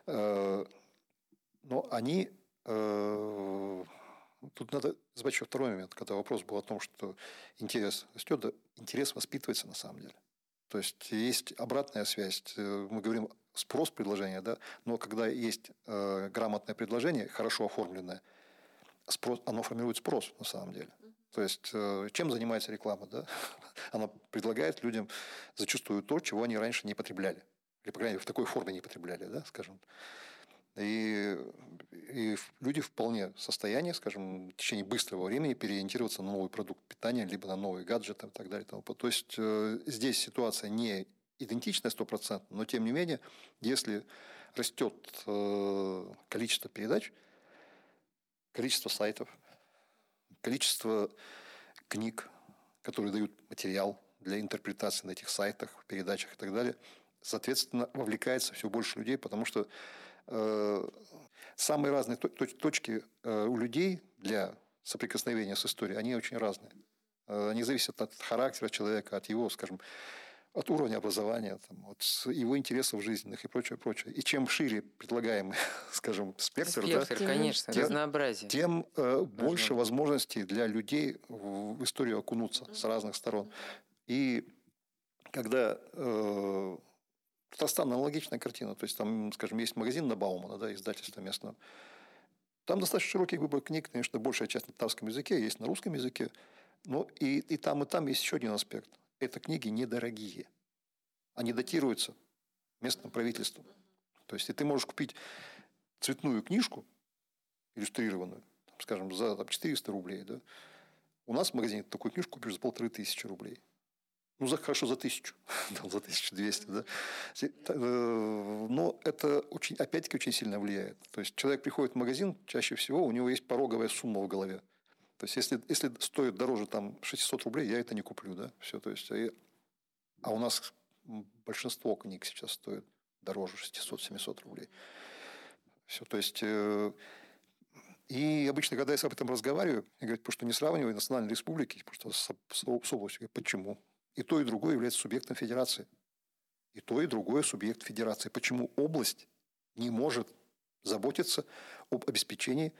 э, но они... э, тут надо забыть еще второй момент, когда вопрос был о том, что интерес растет, да, интерес воспитывается на самом деле. То есть есть обратная связь. Э, Мы говорим спрос предложения, да, но когда есть э, грамотное предложение, хорошо оформленное, спрос, оно формирует спрос на самом деле. То есть э, чем занимается реклама, да? [LAUGHS] Она предлагает людям зачастую то, чего они раньше не потребляли. Или, по крайней мере, в такой форме не потребляли, да, скажем. И, и люди вполне в состоянии, скажем, в течение быстрого времени переориентироваться на новый продукт питания, либо на новый гаджет и так далее. То есть э, здесь ситуация не идентичная стопроцентно, но тем не менее, если растет э, количество передач, количество сайтов, количество книг, которые дают материал для интерпретации на этих сайтах, передачах и так далее, соответственно, вовлекается все больше людей, потому что самые разные то- точ- точки э, у людей для соприкосновения с историей, они очень разные. Э, они зависят от характера человека, от его, скажем, от уровня образования, там, от его интересов жизненных и прочее, прочее. И чем шире предлагаемый, [LAUGHS] скажем, спектр, да, спектр, Тем- конечно, тем- разнообразие. тем э, больше возможностей для людей в, в историю окунуться с разных сторон. И когда э, Татарстан аналогичная картина, то есть там, скажем, есть магазин на Баумана, да, издательство местное, там достаточно широкий выбор книг, конечно, большая часть на татарском языке, есть на русском языке, но и, и там, и там есть еще один аспект. Это книги недорогие. Они датируются местным правительством. То есть, и ты можешь купить цветную книжку, иллюстрированную, там, скажем, за там, 400 рублей, да, у нас в магазине такую книжку купишь за полторы тысячи рублей. Ну, за, хорошо, за тысячу, [LAUGHS] там, за 1200, да. Э, Но это очень, опять-таки очень сильно влияет. То есть человек приходит в магазин, чаще всего у него есть пороговая сумма в голове. То есть если, если стоит дороже там 600 рублей, я это не куплю, да, все. То есть и А у нас большинство книг сейчас стоит дороже 600-700 рублей. Все, то есть... Э, и обычно, когда я об этом разговариваю, я говорю, что не сравниваю национальные республики просто с, с, с областью. Почему? И то, и другое является субъектом федерации. И то, и другое субъект федерации. Почему область не может заботиться об обеспечении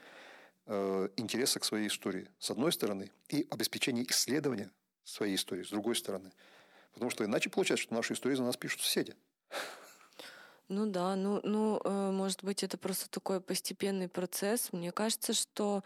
э, интереса к своей истории, с одной стороны, и обеспечении исследования своей истории, с другой стороны. Потому что иначе получается, что нашу историю за нас пишут соседи. Ну да, ну, ну, э, может быть, это просто такой постепенный процесс. Мне кажется, что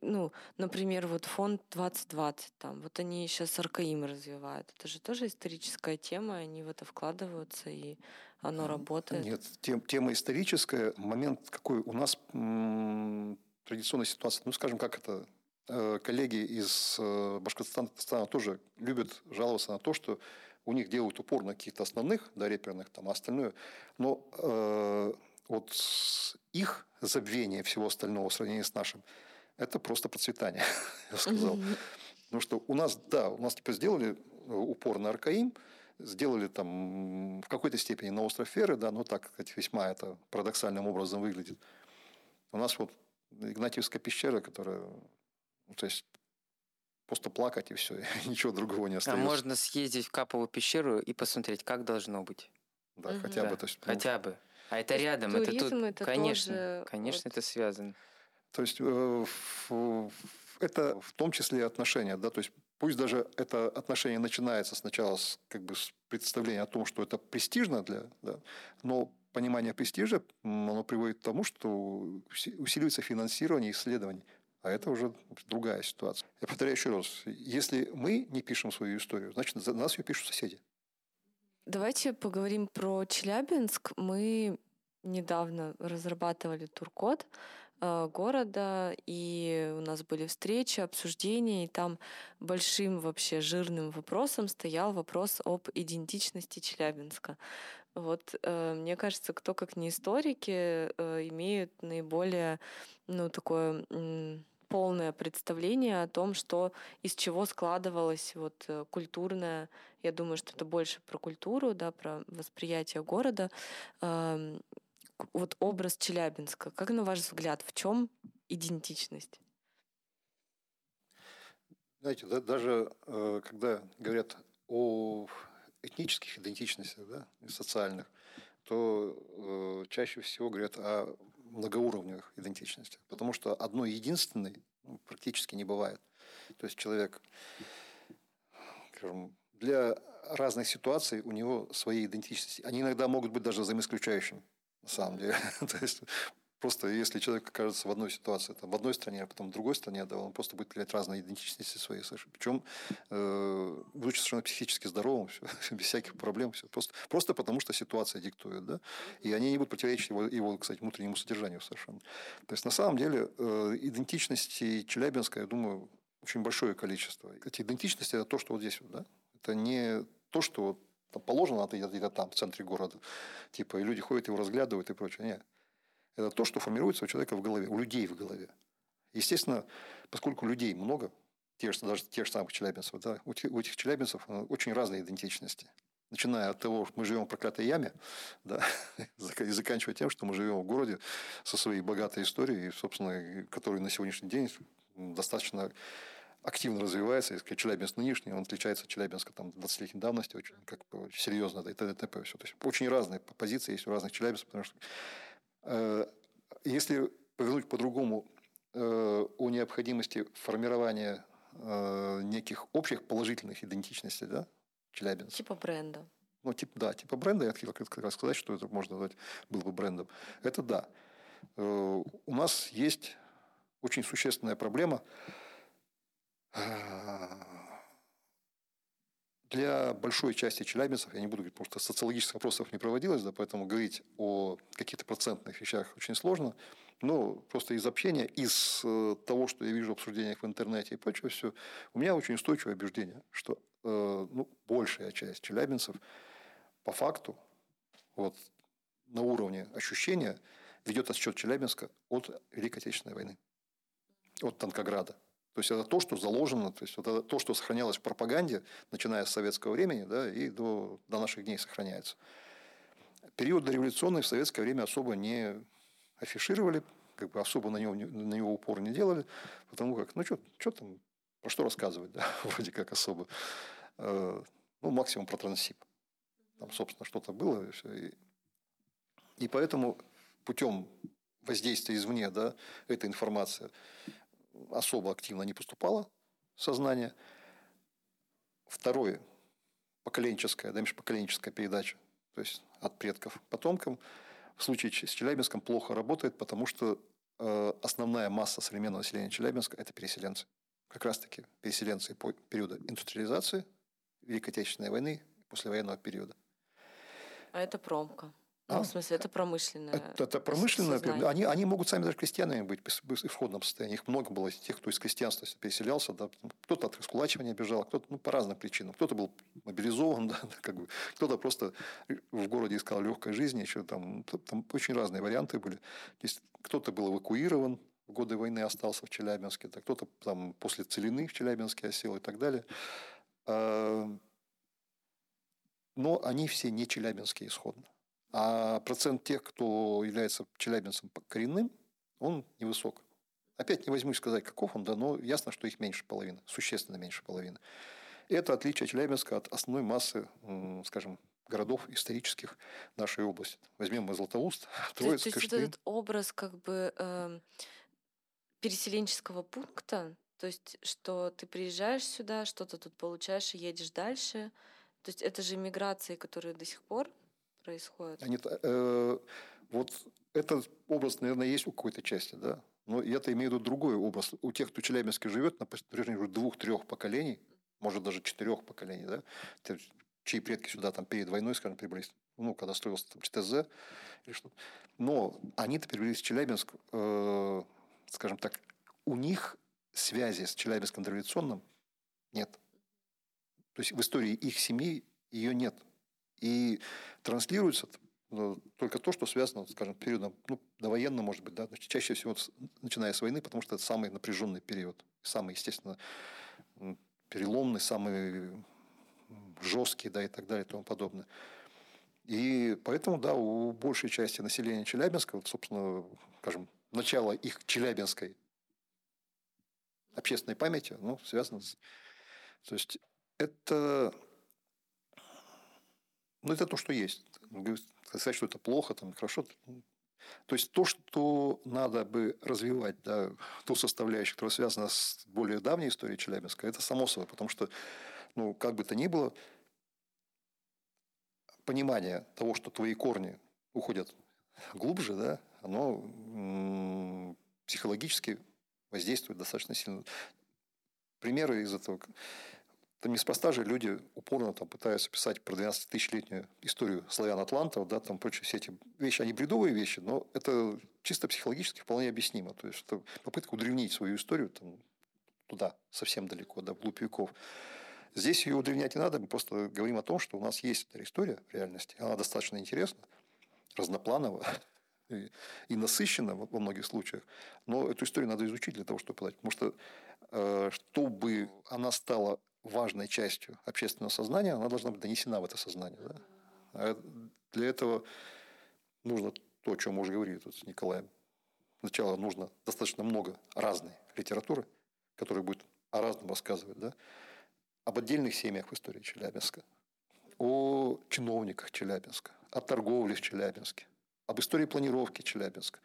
ну, например, вот фонд 2020, там, вот они сейчас Аркаим развивают. Это же тоже историческая тема, они в это вкладываются, и оно работает. Нет, тем, тема историческая. Момент какой у нас м- традиционная ситуация. Ну, скажем, как это э, коллеги из э, Башкортостана тоже любят жаловаться на то, что у них делают упор на каких-то основных, да, реперных, там, а остальное. Но э, вот их забвение всего остального в сравнении с нашим, это просто процветание, [LAUGHS] я сказал. Потому что у нас, да, у нас типа сделали э, упор на Аркаим, сделали там в какой-то степени на остров Феры, да, но так сказать, весьма это парадоксальным образом выглядит. У нас вот Игнатьевская пещера, которая, ну, то есть просто плакать и все, [LAUGHS] ничего другого не остается. А можно съездить в Капову пещеру и посмотреть, как должно быть. Да, угу. хотя бы. То есть, хотя бы. А это рядом, это тут, это конечно, тоже... конечно, вот... это связано. То есть э, это в том числе отношения, да, то есть пусть даже это отношение начинается сначала с, как бы, с представления о том, что это престижно для, да, но понимание престижа, оно приводит к тому, что усиливается финансирование исследований. А это уже другая ситуация. Я повторяю еще раз. Если мы не пишем свою историю, значит, за нас ее пишут соседи. Давайте поговорим про Челябинск. Мы недавно разрабатывали туркод. Э, города, и у нас были встречи, обсуждения, и там большим вообще жирным вопросом стоял вопрос об идентичности Челябинска. Вот э, мне кажется, кто как не историки э, имеют наиболее, ну, такое полное представление о том, что из чего складывалось вот культурное, я думаю, что это больше про культуру, да, про восприятие города, эм, вот образ Челябинска. Как на ваш взгляд, в чем идентичность? Знаете, да, даже э, когда говорят о этнических идентичностях, да, социальных, то э, чаще всего говорят о многоуровневых идентичностях, потому что одной единственной ну, практически не бывает. То есть человек, скажем, для разных ситуаций у него свои идентичности. Они иногда могут быть даже взаимоисключающими на самом деле. [LAUGHS] То есть просто если человек окажется в одной ситуации, там, в одной стране, а потом в другой стране, да, он просто будет проявлять разные идентичности свои. Причем, э, будучи совершенно психически здоровым, все, [LAUGHS] без всяких проблем, все, просто, просто потому, что ситуация диктует. Да? И они не будут противоречить его, его, кстати, внутреннему содержанию совершенно. То есть, на самом деле, э, идентичности Челябинска, я думаю, очень большое количество. Эти идентичности – это то, что вот здесь. Вот, да? Это не то, что вот положено где-то там, в центре города. Типа, и люди ходят, его разглядывают и прочее. Нет. Это то, что формируется у человека в голове, у людей в голове. Естественно, поскольку людей много, тех, даже тех же самых челябинцев, да, у, у этих челябинцев э, очень разные идентичности. Начиная от того, что мы живем в проклятой яме, [LAUGHS] да, и заканчивая тем, что мы живем в городе со своей богатой историей, собственно, который на сегодняшний день достаточно активно развивается. Если Челябинск нынешний, он отличается от Челябинска там, 20-летней давности, очень как бы, серьезно, да, и т.д. т.п. Все. То есть, очень разные позиции есть у разных Челябинцев, потому что э, если повернуть по-другому э, о необходимости формирования э, неких общих положительных идентичностей, да, Челябинска. Типа бренда. Ну, типа, да, типа бренда, я хотел как раз сказать, что это можно назвать, был бы брендом. Это да. Э, у нас есть очень существенная проблема – для большой части челябинцев, я не буду говорить, потому что социологических опросов не проводилось, да, поэтому говорить о каких-то процентных вещах очень сложно. Но просто из общения, из э, того, что я вижу в обсуждениях в интернете и прочее, все, у меня очень устойчивое убеждение, что э, ну, большая часть челябинцев по факту вот, на уровне ощущения ведет отсчет Челябинска от Великой Отечественной войны, от Танкограда. То есть это то, что заложено, то есть это то, что сохранялось в пропаганде, начиная с советского времени, да, и до, до наших дней сохраняется. Период дореволюционный в советское время особо не афишировали, как бы особо на него, на него упор не делали, потому как, ну, что там, про что рассказывать, [LAUGHS] да, вроде как особо. Э, ну, максимум про трансип. Там, собственно, что-то было. И, все. И, и поэтому путем воздействия извне, да, эта информация особо активно не поступала в сознание. Второе, поколенческая, да, межпоколенческая передача, то есть от предков потомкам, в случае с Челябинском плохо работает, потому что э, основная масса современного населения Челябинска – это переселенцы. Как раз-таки переселенцы по периода индустриализации, Великой Отечественной войны, послевоенного периода. А это промка. Ну, а? в смысле, это промышленное. Это, это промышленное. Они, они могут сами даже крестьянами быть в исходном состоянии. Их много было тех, кто из крестьянства переселялся. Да. Кто-то от раскулачивания бежал, кто-то ну, по разным причинам. Кто-то был мобилизован, [LAUGHS] да, как бы. кто-то просто в городе искал легкой жизни. Еще там, там очень разные варианты были. Кто-то был эвакуирован в годы войны остался в Челябинске, да, кто-то там после Целины в Челябинске осел и так далее. А, но они все не челябинские исходно. А процент тех, кто является челябинцем коренным, он невысок. Опять не возьмусь сказать, каков он, да, но ясно, что их меньше половины, существенно меньше половины. Это отличие Челябинска от основной массы, скажем, городов исторических нашей области. Возьмем мы Златоуст, Троицк, То, есть этот образ как бы э, переселенческого пункта, то есть что ты приезжаешь сюда, что-то тут получаешь и едешь дальше. То есть это же миграции, которые до сих пор происходит? Они, э, вот этот образ, наверное, есть у какой-то части, да. Но я-то имею в виду другой образ. У тех, кто в Челябинске живет на протяжении двух-трех поколений, может, даже четырех поколений, да, чьи предки сюда там перед войной, скажем, прибылись, ну, когда строился там ЧТЗ или что Но они-то перевелись в Челябинск, э, скажем так, у них связи с Челябинском традиционным нет. То есть в истории их семьи ее нет. И транслируется ну, только то, что связано, скажем, периодом, ну, довоенным, может быть, да, чаще всего начиная с войны, потому что это самый напряженный период, самый, естественно, переломный, самый жесткий, да, и так далее, и тому подобное. И поэтому, да, у большей части населения Челябинска, вот, собственно, скажем, начало их челябинской общественной памяти, ну, связано с... То есть, это ну, это то, что есть. Сказать, что это плохо, там, хорошо. То есть то, что надо бы развивать, да, ту составляющую, которая связана с более давней историей Челябинска, это само собой, потому что, ну, как бы то ни было, понимание того, что твои корни уходят глубже, да, оно психологически воздействует достаточно сильно. Примеры из этого. Там неспроста же люди упорно там, пытаются писать про 12-тысячелетнюю историю славян-атлантов, да, там прочие все эти вещи, они бредовые вещи, но это чисто психологически вполне объяснимо. То есть, это попытка удревнить свою историю там, туда, совсем далеко, да, вглубь веков. Здесь ее удревнять не надо, мы просто говорим о том, что у нас есть эта история в реальности, она достаточно интересна, разноплановая [LAUGHS] и, и насыщена во многих случаях, но эту историю надо изучить для того, чтобы понять, потому что э, чтобы она стала важной частью общественного сознания, она должна быть донесена в это сознание. Да? А для этого нужно то, о чем мы уже говорили тут с Николаем. Сначала нужно достаточно много разной литературы, которая будет о разном рассказывать, да? об отдельных семьях в истории Челябинска, о чиновниках Челябинска, о торговле в Челябинске, об истории планировки Челябинска.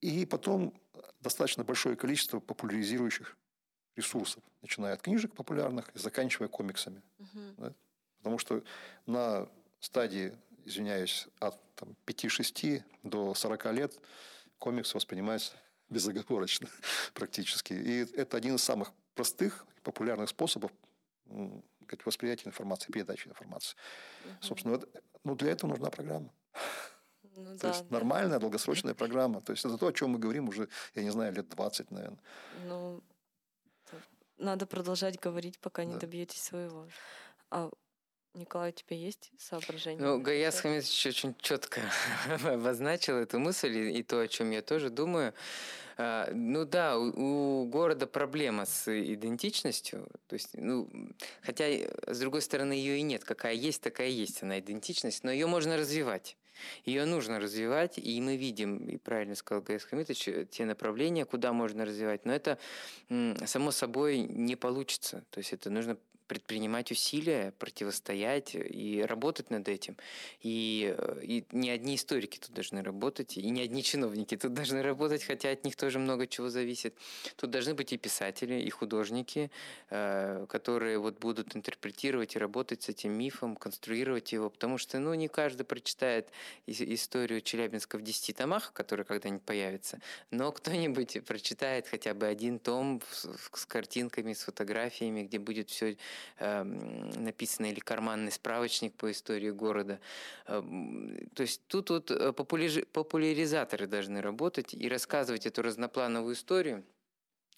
И потом достаточно большое количество популяризирующих ресурсов, начиная от книжек популярных и заканчивая комиксами. Угу. Да? Потому что на стадии, извиняюсь, от там, 5-6 до 40 лет комикс воспринимается безоговорочно [LAUGHS] практически. И это один из самых простых и популярных способов восприятия информации, передачи информации. Угу. Собственно, вот, ну, для этого нужна программа. Ну, [LAUGHS] то да, есть да. нормальная [LAUGHS] долгосрочная программа. То есть это то, о чем мы говорим уже, я не знаю, лет 20, наверное. Ну, надо продолжать говорить, пока не да. добьетесь своего. А Николай, у тебя есть соображения? Ну, Гаяс Хамидович очень четко [LAUGHS] обозначил эту мысль и то, о чем я тоже думаю. А, ну да, у, у города проблема с идентичностью. То есть, ну, хотя, с другой стороны, ее и нет. Какая есть, такая есть она идентичность, но ее можно развивать. Ее нужно развивать, и мы видим, и правильно сказал Гайс Хамитович, те направления, куда можно развивать, но это само собой не получится. То есть это нужно предпринимать усилия, противостоять и работать над этим. И, э, и не одни историки тут должны работать, и не одни чиновники тут должны работать, хотя от них тоже много чего зависит. Тут должны быть и писатели, и художники, э, которые вот будут интерпретировать и работать с этим мифом, конструировать его, потому что ну, не каждый прочитает историю Челябинска в 10 томах, которая когда-нибудь появится, но кто-нибудь прочитает хотя бы один том с картинками, с фотографиями, где будет все э, написанный или карманный справочник по истории города. Э, то есть тут вот э, популяризаторы должны работать и рассказывать эту разноплановую историю.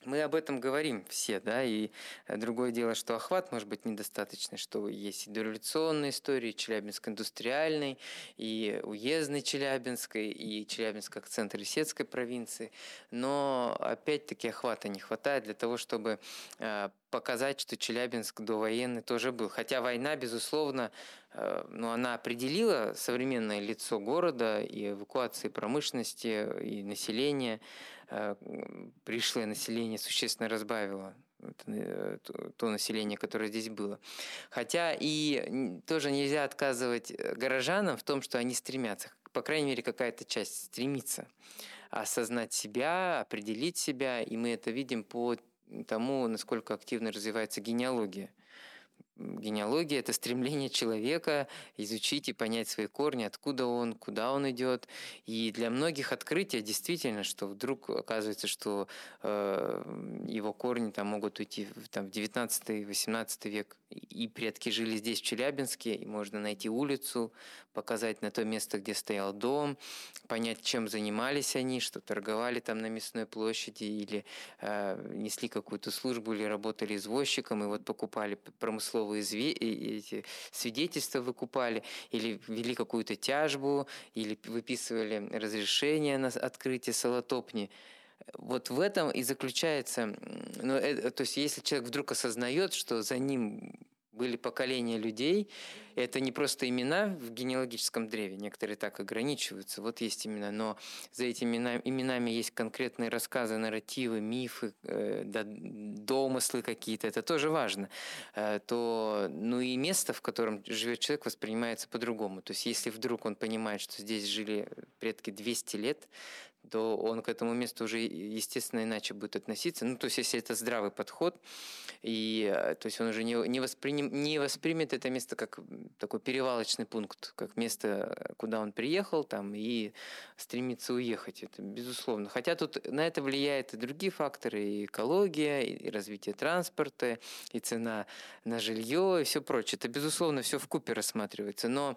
Мы об этом говорим все, да, и э, другое дело, что охват может быть недостаточный, что есть и дореволюционная история, Челябинск индустриальный, и уездный Челябинской, и Челябинск как центр Исетской провинции, но опять-таки охвата не хватает для того, чтобы э, показать, что Челябинск довоенный тоже был. Хотя война, безусловно, э, ну, она определила современное лицо города и эвакуации промышленности и населения. Э, пришлое население существенно разбавило э, то население, которое здесь было. Хотя и тоже нельзя отказывать э, горожанам в том, что они стремятся, по крайней мере, какая-то часть стремится осознать себя, определить себя, и мы это видим по тому, насколько активно развивается генеалогия генеалогия – это стремление человека изучить и понять свои корни, откуда он, куда он идет. И для многих открытие действительно, что вдруг оказывается, что э, его корни там могут уйти в, там, в 19-18 век, и предки жили здесь, в Челябинске, и можно найти улицу, показать на то место, где стоял дом, понять, чем занимались они, что торговали там на мясной площади, или э, несли какую-то службу, или работали извозчиком, и вот покупали промысловые зве- эти свидетельства выкупали, или вели какую-то тяжбу, или выписывали разрешение на открытие солотопни. Вот в этом и заключается, ну, это, то есть если человек вдруг осознает, что за ним были поколения людей. Это не просто имена в генеалогическом древе, некоторые так ограничиваются. Вот есть имена, но за этими именами есть конкретные рассказы, нарративы, мифы, э, да, домыслы какие-то. Это тоже важно. Э, то, ну и место, в котором живет человек, воспринимается по-другому. То есть если вдруг он понимает, что здесь жили предки 200 лет, то он к этому месту уже, естественно, иначе будет относиться. Ну, то есть, если это здравый подход, и э, то есть он уже не, не, восприним, не воспримет это место как такой перевалочный пункт, как место, куда он приехал там и стремится уехать. Это безусловно. Хотя тут на это влияют и другие факторы, и экология, и развитие транспорта, и цена на жилье, и все прочее. Это, безусловно, все в купе рассматривается. Но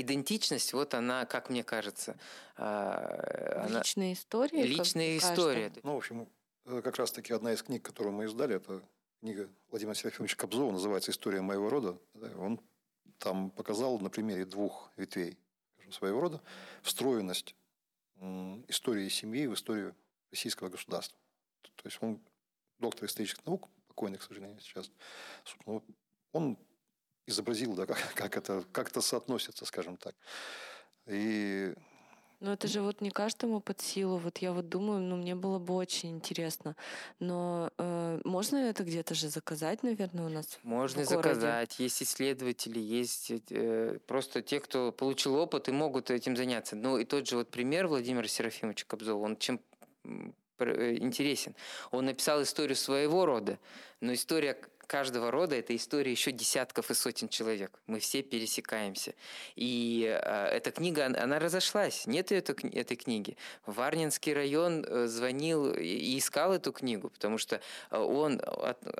идентичность, вот она, как мне кажется, а, она... личная история. Личная история. Ну, в общем, как раз-таки одна из книг, которую мы издали, это книга Владимира Серафимовича Кобзова, называется «История моего рода». Он там показал на примере двух ветвей скажем, своего рода встроенность истории семьи в историю российского государства. То есть он доктор исторических наук, покойный, к сожалению, сейчас. Он изобразил, да, [LAUGHS] как, как, это, как это соотносится, скажем так. И но это же вот не каждому под силу. Вот я вот думаю, ну мне было бы очень интересно. Но э, можно это где-то же заказать, наверное, у нас? Можно заказать. Есть исследователи, есть э, просто те, кто получил опыт и могут этим заняться. Ну и тот же вот пример Владимира Серафимовича Кобзова, он чем э, интересен. Он написал историю своего рода, но история каждого рода это история еще десятков и сотен человек. Мы все пересекаемся. И э, эта книга, она разошлась. Нет этой, этой книги. Варнинский район э, звонил и искал эту книгу, потому что э, он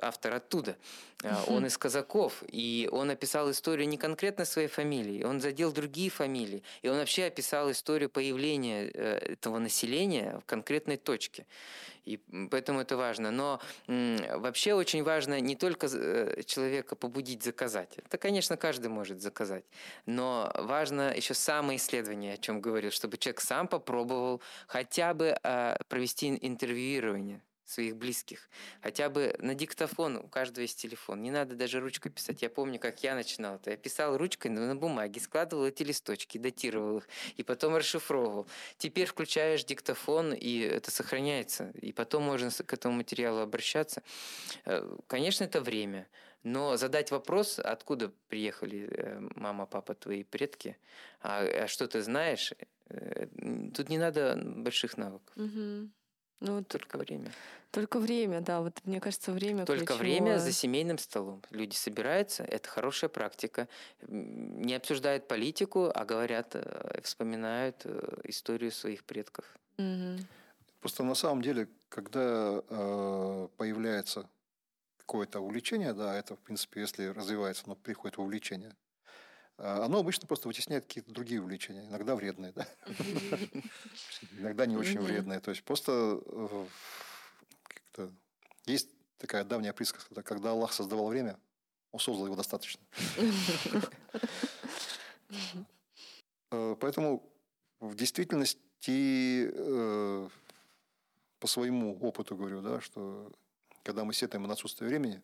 автор оттуда. Э, он из казаков. И он описал историю не конкретно своей фамилии, он задел другие фамилии. И он вообще описал историю появления этого населения в конкретной точке. И поэтому это важно. Но вообще очень важно не только э, человека побудить заказать. Это, конечно, каждый может заказать. Но важно еще самое исследование, о чем говорил, чтобы человек сам попробовал хотя бы а, провести интервьюирование своих близких. Хотя бы на диктофон, у каждого есть телефон. Не надо даже ручкой писать. Я помню, как я начинал это. Я писал ручкой на бумаге, складывал эти листочки, датировал их, и потом расшифровывал. Теперь включаешь диктофон, и это сохраняется. И потом можно к этому материалу обращаться. Э, конечно, это время. Но задать вопрос, откуда приехали э, мама, папа, твои предки, а, а что ты знаешь, э, тут не надо больших навыков. Угу. Ну, только время. Только время, да. Вот мне кажется, время Только время за семейным столом. Люди собираются, это хорошая практика. Не обсуждают политику, а говорят, э, вспоминают э, историю своих предков. Угу. Просто на самом деле, когда э, появляется какое-то увлечение, да, это, в принципе, если развивается, но приходит в увлечение, оно обычно просто вытесняет какие-то другие увлечения, иногда вредные, да. [LAUGHS] Иногда не очень вредные. То есть просто э, есть такая давняя присказка, когда Аллах создавал время, он создал его достаточно. [LAUGHS] Э, поэтому в действительности э, по своему опыту говорю, да, что когда мы сетуем на отсутствие времени,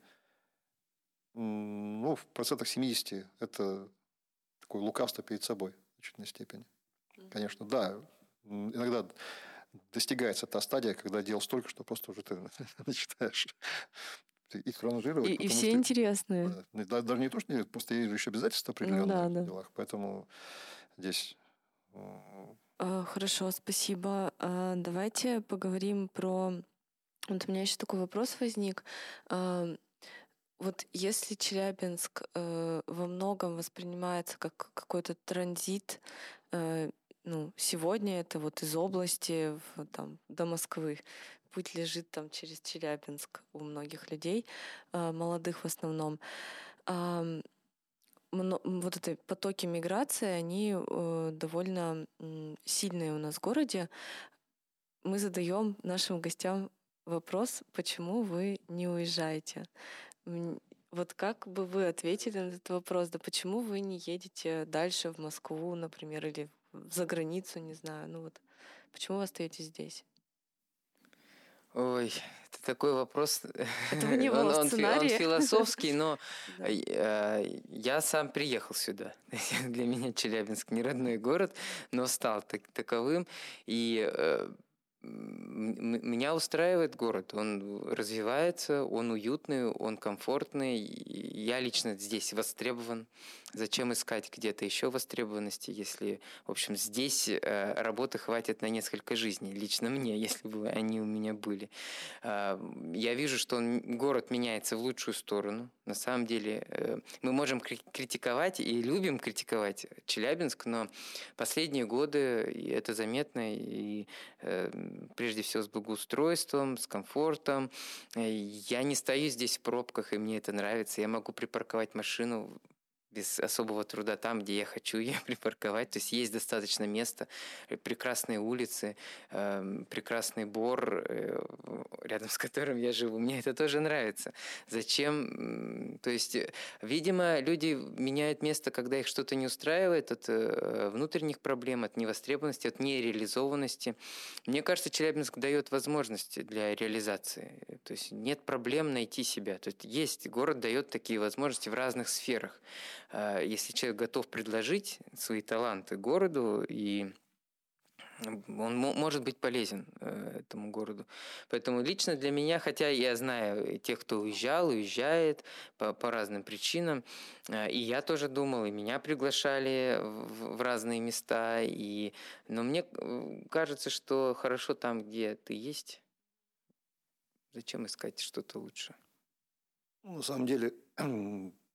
ну, в процентах 70 это такое лукавство перед собой в значительной степени. Конечно, да, иногда достигается та стадия, когда дел столько, что просто уже ты [LAUGHS] начинаешь их ранжировать. И, и все что, интересные. Да, даже не то, что нет, просто есть еще обязательства определенные ну, да, в да. делах. Поэтому здесь... А, хорошо, спасибо. А, давайте поговорим про... Вот у меня еще такой вопрос возник. Вот если Челябинск э, во многом воспринимается как какой-то транзит, э, ну, сегодня это вот из области в, там, до Москвы. Путь лежит там через Челябинск у многих людей, э, молодых в основном. Э, вот эти потоки миграции, они э, довольно э, сильные у нас в городе. Мы задаем нашим гостям вопрос, почему вы не уезжаете. Вот как бы вы ответили на этот вопрос? Да почему вы не едете дальше в Москву, например, или за границу, не знаю. Ну вот почему вы остаетесь здесь? Ой, это такой вопрос. Это [LAUGHS] не он, он, он философский, но [LAUGHS] э, я сам приехал сюда. [LAUGHS] Для меня Челябинск не родной город, но стал так, таковым. И э, меня устраивает город. Он развивается, он уютный, он комфортный. Я лично здесь востребован. Зачем искать где-то еще востребованности, если, в общем, здесь э, работы хватит на несколько жизней, лично мне, [LAUGHS] если бы они у меня были. Э, я вижу, что он, город меняется в лучшую сторону. На самом деле э, мы можем критиковать и любим критиковать Челябинск, но последние годы это заметно, и прежде всего с благоустройством, с комфортом. Я не стою здесь в пробках, и мне это нравится. Я могу припарковать машину без особого труда там, где я хочу [LAUGHS] ее припарковать. То есть есть достаточно места, э, прекрасные улицы, э, прекрасный бор, э, [LAUGHS] рядом с которым я живу. Мне это тоже нравится. Зачем? То есть, э, видимо, люди меняют место, когда их что-то не устраивает от э, внутренних проблем, от невостребованности, от нереализованности. Мне кажется, Челябинск дает возможности для реализации. То есть нет проблем найти себя. То есть есть, город дает такие возможности в разных сферах. А, если человек готов предложить свои таланты городу и он может быть полезен э, этому городу. Поэтому лично для меня, хотя я знаю тех, кто уезжал, уезжает по, по разным причинам, э, и я тоже думал, и меня приглашали в, в разные места, и, но мне э, кажется, что хорошо там, где ты есть. Зачем искать что-то лучше? Ну, на самом деле, [CLEARS THROAT]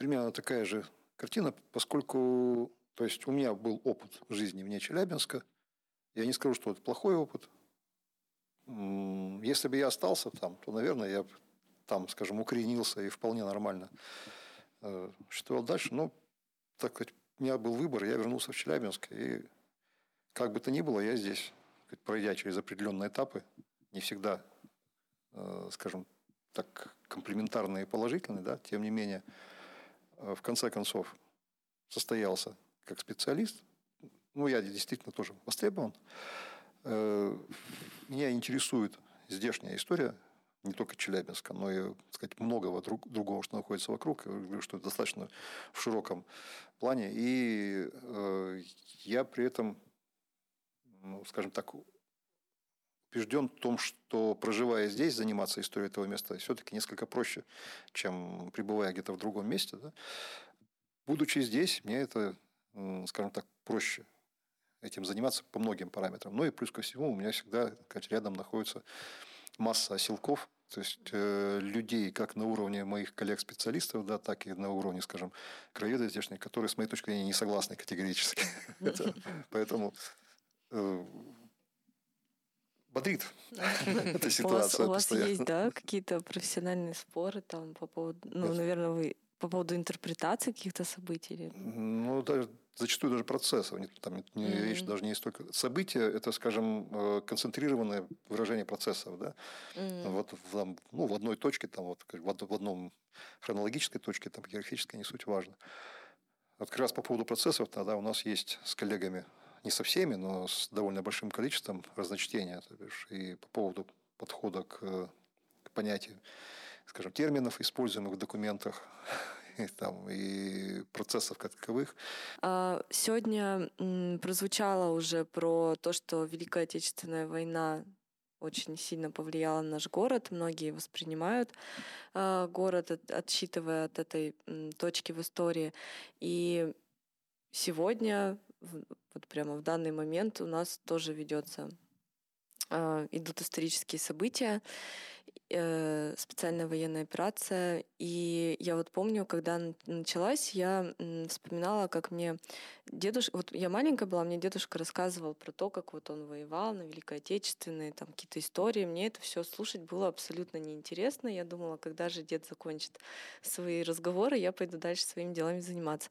примерно такая же картина, поскольку то есть у меня был опыт жизни вне Челябинска. Я не скажу, что это плохой опыт. Если бы я остался там, то, наверное, я там, скажем, укоренился и вполне нормально э, существовал дальше. Но так как у меня был выбор, я вернулся в Челябинск. И как бы то ни было, я здесь сказать, пройдя через определенные этапы, не всегда, э, скажем так, комплементарные и положительные, да, тем не менее, э, в конце концов, состоялся как специалист. Ну, я действительно тоже востребован. Э, меня интересует здешняя история, не только Челябинска, но и, так сказать, многого друг, другого, что находится вокруг. Что достаточно в широком плане. И э, я при этом, ну, скажем так, убежден в том, что проживая здесь, заниматься историей этого места все-таки несколько проще, чем пребывая где-то в другом месте. Да? Будучи здесь, мне это, скажем так, проще этим заниматься по многим параметрам. Ну и плюс ко всему у меня всегда сказать, рядом находится масса оселков, то есть э, людей как на уровне моих коллег-специалистов, да, так и на уровне, скажем, краеведов здешних, которые, с моей точки зрения, не согласны категорически. [LAUGHS] Поэтому э, бодрит [LAUGHS] [LAUGHS] эта ситуация. У вас есть, да, какие-то профессиональные споры там по поводу, ну, наверное, вы по поводу интерпретации каких-то событий? Ну, даже зачастую даже процессов. Там не, mm-hmm. речь даже не столько... События – это, скажем, э, концентрированное выражение процессов. Да? Mm-hmm. Вот в, там, ну, в одной точке, там, вот, в одном хронологической точке, там, географической, не суть важно. Вот как раз по поводу процессов тогда у нас есть с коллегами, не со всеми, но с довольно большим количеством разночтения. То бишь, и по поводу подхода к, к понятию, скажем, терминов, используемых в документах, [LAUGHS] и, там, и процессов как таковых. А, сегодня прозвучало уже про то, что Великая Отечественная война очень сильно повлияла на наш город. Многие воспринимают э, город, от, отсчитывая от этой м, точки в истории. И сегодня, вот прямо в данный момент, у нас тоже ведется э, идут исторические события. Э, специальная военная операция. И я вот помню, когда началась, я вспоминала, как мне дедушка... Вот я маленькая была, мне дедушка рассказывал про то, как вот он воевал на Великой Отечественной, там какие-то истории. Мне это все слушать было абсолютно неинтересно. Я думала, когда же дед закончит свои разговоры, я пойду дальше своими делами заниматься.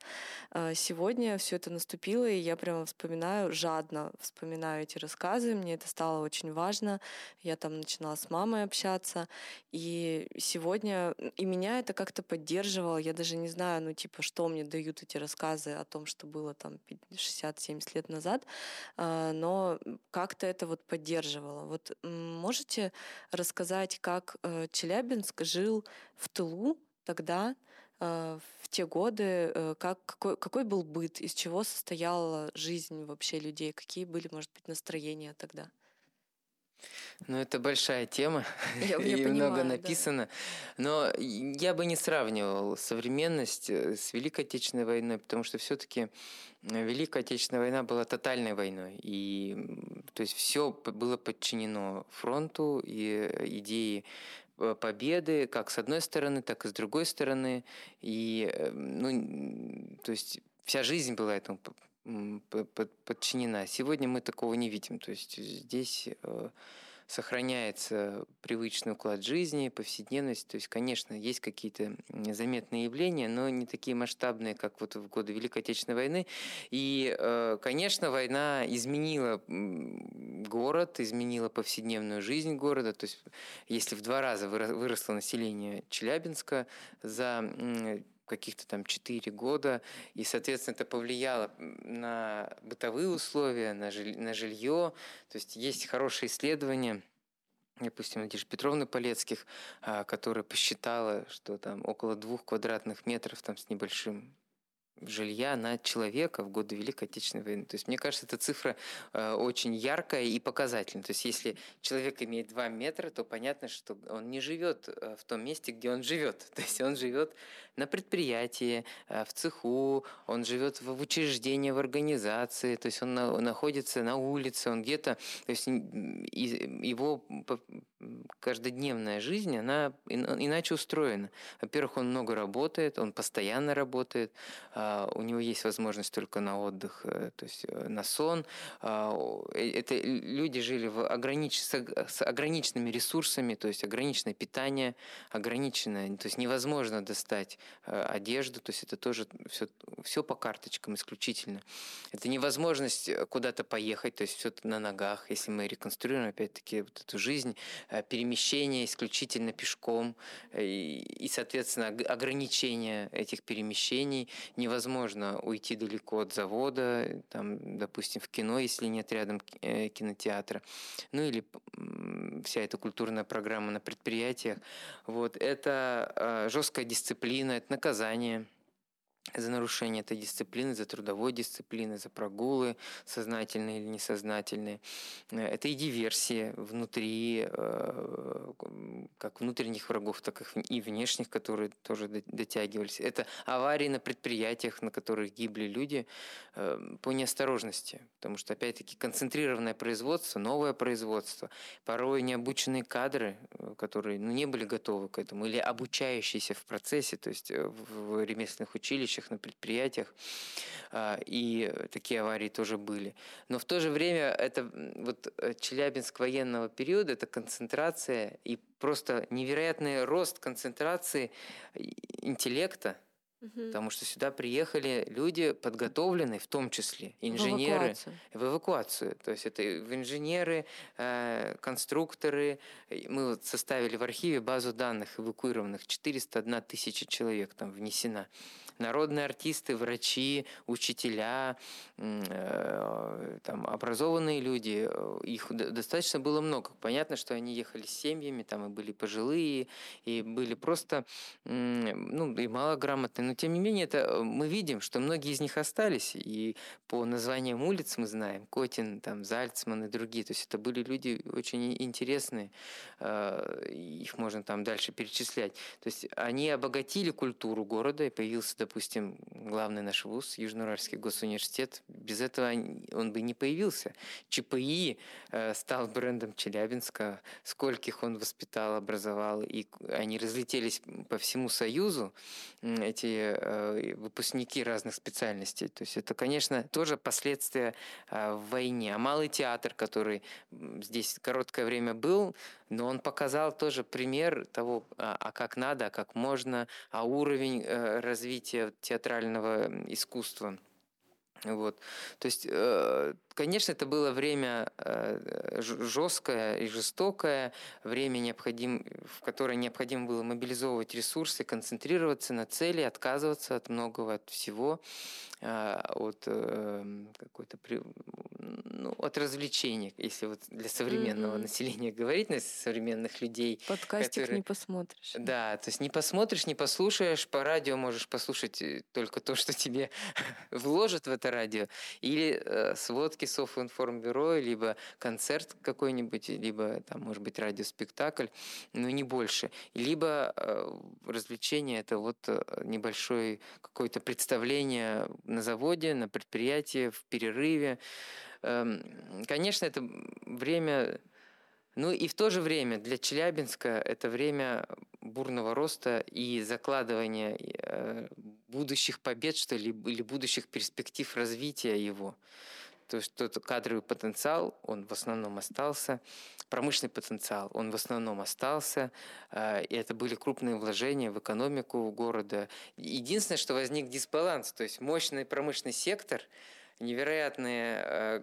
А сегодня все это наступило, и я прямо вспоминаю, жадно вспоминаю эти рассказы. Мне это стало очень важно. Я там начинала с мамой общаться. И сегодня и меня это как-то поддерживало. Я даже не знаю, ну, типа, что мне дают эти рассказы о том, что было там 60-70 лет назад, а, но как-то это вот поддерживало. Вот можете рассказать, как э, Челябинск жил в тылу тогда, э, в те годы, э, как, какой, какой был быт, из чего состояла жизнь вообще людей, какие были, может быть, настроения тогда? Ну, это большая тема, [LAUGHS] я, и я много понимаю, написано. Да. Но я бы не сравнивал современность э, с Великой Отечественной войной, потому что все-таки Великая Отечественная война была тотальной войной. И то есть все было подчинено фронту и э, победы, как с одной стороны, так и с другой стороны. И, э, ну, то есть вся жизнь была этому подчинена. Сегодня мы такого не видим. То есть здесь э, сохраняется привычный уклад жизни, повседневность. То есть, конечно, есть какие-то заметные явления, но не такие масштабные, как вот в годы Великой Отечественной войны. И, э, конечно, война изменила город, изменила повседневную жизнь города. То есть, если в два раза выросло население Челябинска за каких-то там 4 года, и, соответственно, это повлияло на бытовые условия, на, жиль, на жилье. То есть есть хорошие исследования, допустим, Надежды Петровны Полецких, а, которая посчитала, что там около двух квадратных метров там с небольшим жилья на человека в годы Великой Отечественной войны. То есть, мне кажется, эта цифра э, очень яркая и показательная. То есть, если человек имеет 2 метра, то понятно, что он не живет э, в том месте, где он живет. [LAUGHS] То есть, он живет на предприятии, э, в цеху, он живет в учреждении, в организации, то есть, он на, находится на улице, он где-то, то есть, его каждодневная жизнь, она иначе устроена. Во-первых, он много работает, он постоянно работает, а, у него есть возможность только на отдых, э, то есть э, на сон. А, э, это люди жили в огранич... с ограниченными ресурсами, то есть ограниченное питание, ограниченное, то есть невозможно достать одежду, то есть это тоже все, все по карточкам исключительно. Это невозможность куда-то поехать, то есть все на ногах, если мы реконструируем опять-таки вот эту жизнь, перемещение исключительно пешком э, и, соответственно, ограничение этих перемещений. Невозможно уйти далеко от завода, там, допустим, в кино, если нет рядом э, кинотеатра. Ну или вся эта культурная программа на предприятиях. Вот. Это жесткая дисциплина, это наказание – за нарушение этой дисциплины, за трудовой дисциплины, за прогулы сознательные или несознательные. Э, это и диверсия внутри, э, как внутренних врагов, так и внешних, которые тоже дотягивались. Это аварии на предприятиях, на которых гибли люди э, по неосторожности, потому что, опять-таки, концентрированное производство, новое производство, порой необученные кадры, которые ну, не были готовы к этому, или обучающиеся в процессе, то есть в ремесленных училищах, училищах, на предприятиях, а, и такие аварии тоже были. Но в то же время это вот э, Челябинск военного периода, это концентрация и просто невероятный рост концентрации интеллекта, Угу. Потому что сюда приехали люди подготовленные, в том числе инженеры, в эвакуацию. В эвакуацию. То есть это инженеры, э, конструкторы. Мы вот составили в архиве базу данных эвакуированных. 401 тысяча человек там внесена народные артисты, врачи, учителя, э, там, образованные люди, э, их достаточно было много. Понятно, что они ехали с семьями, там и были пожилые, и были просто, ну, и малограмотные, но тем не менее это, э, мы видим, что многие из них остались, и по названиям улиц мы знаем, Котин, там, Зальцман и другие, то есть это были люди очень интересные, их можно там дальше перечислять. То есть они обогатили культуру города, и появился, допустим, главный наш вуз, Южноуральский госуниверситет, без этого он бы не появился. ЧПИ э, стал брендом Челябинска, скольких он воспитал, образовал, и они разлетелись по всему Союзу, эти э, выпускники разных специальностей. То есть это, конечно, тоже последствия э, в войне. А малый театр, который здесь короткое время был, но он показал тоже пример того, а, а как надо, а как можно, а уровень э, развития театрального искусства. Вот. То есть, э, конечно, это было время э, жесткое и жестокое, время, необходим, в которое необходимо было мобилизовывать ресурсы, концентрироваться на цели, отказываться от многого, от всего, от какой-то ну, от развлечений, если вот для современного mm-hmm. населения говорить, на современных людей. Подкастик которые... не посмотришь. Да, то есть не посмотришь, не послушаешь, по радио можешь послушать э, только то, что тебе [LAUGHS] вложат в это радио, или э, сводки Софинформбюро, либо концерт какой-нибудь, либо там, может быть, радиоспектакль, но не больше. Либо э, развлечение это вот э, небольшое какое-то представление на заводе, на предприятии, в перерыве, Эм, конечно, это время... Ну и в то же время для Челябинска это время бурного роста и закладывания э, будущих побед, что ли, или будущих перспектив развития его. То есть тот кадровый потенциал, он в основном остался, промышленный потенциал, он в основном остался, э, и это были крупные вложения в экономику города. Единственное, что возник дисбаланс, то есть мощный промышленный сектор – невероятный э,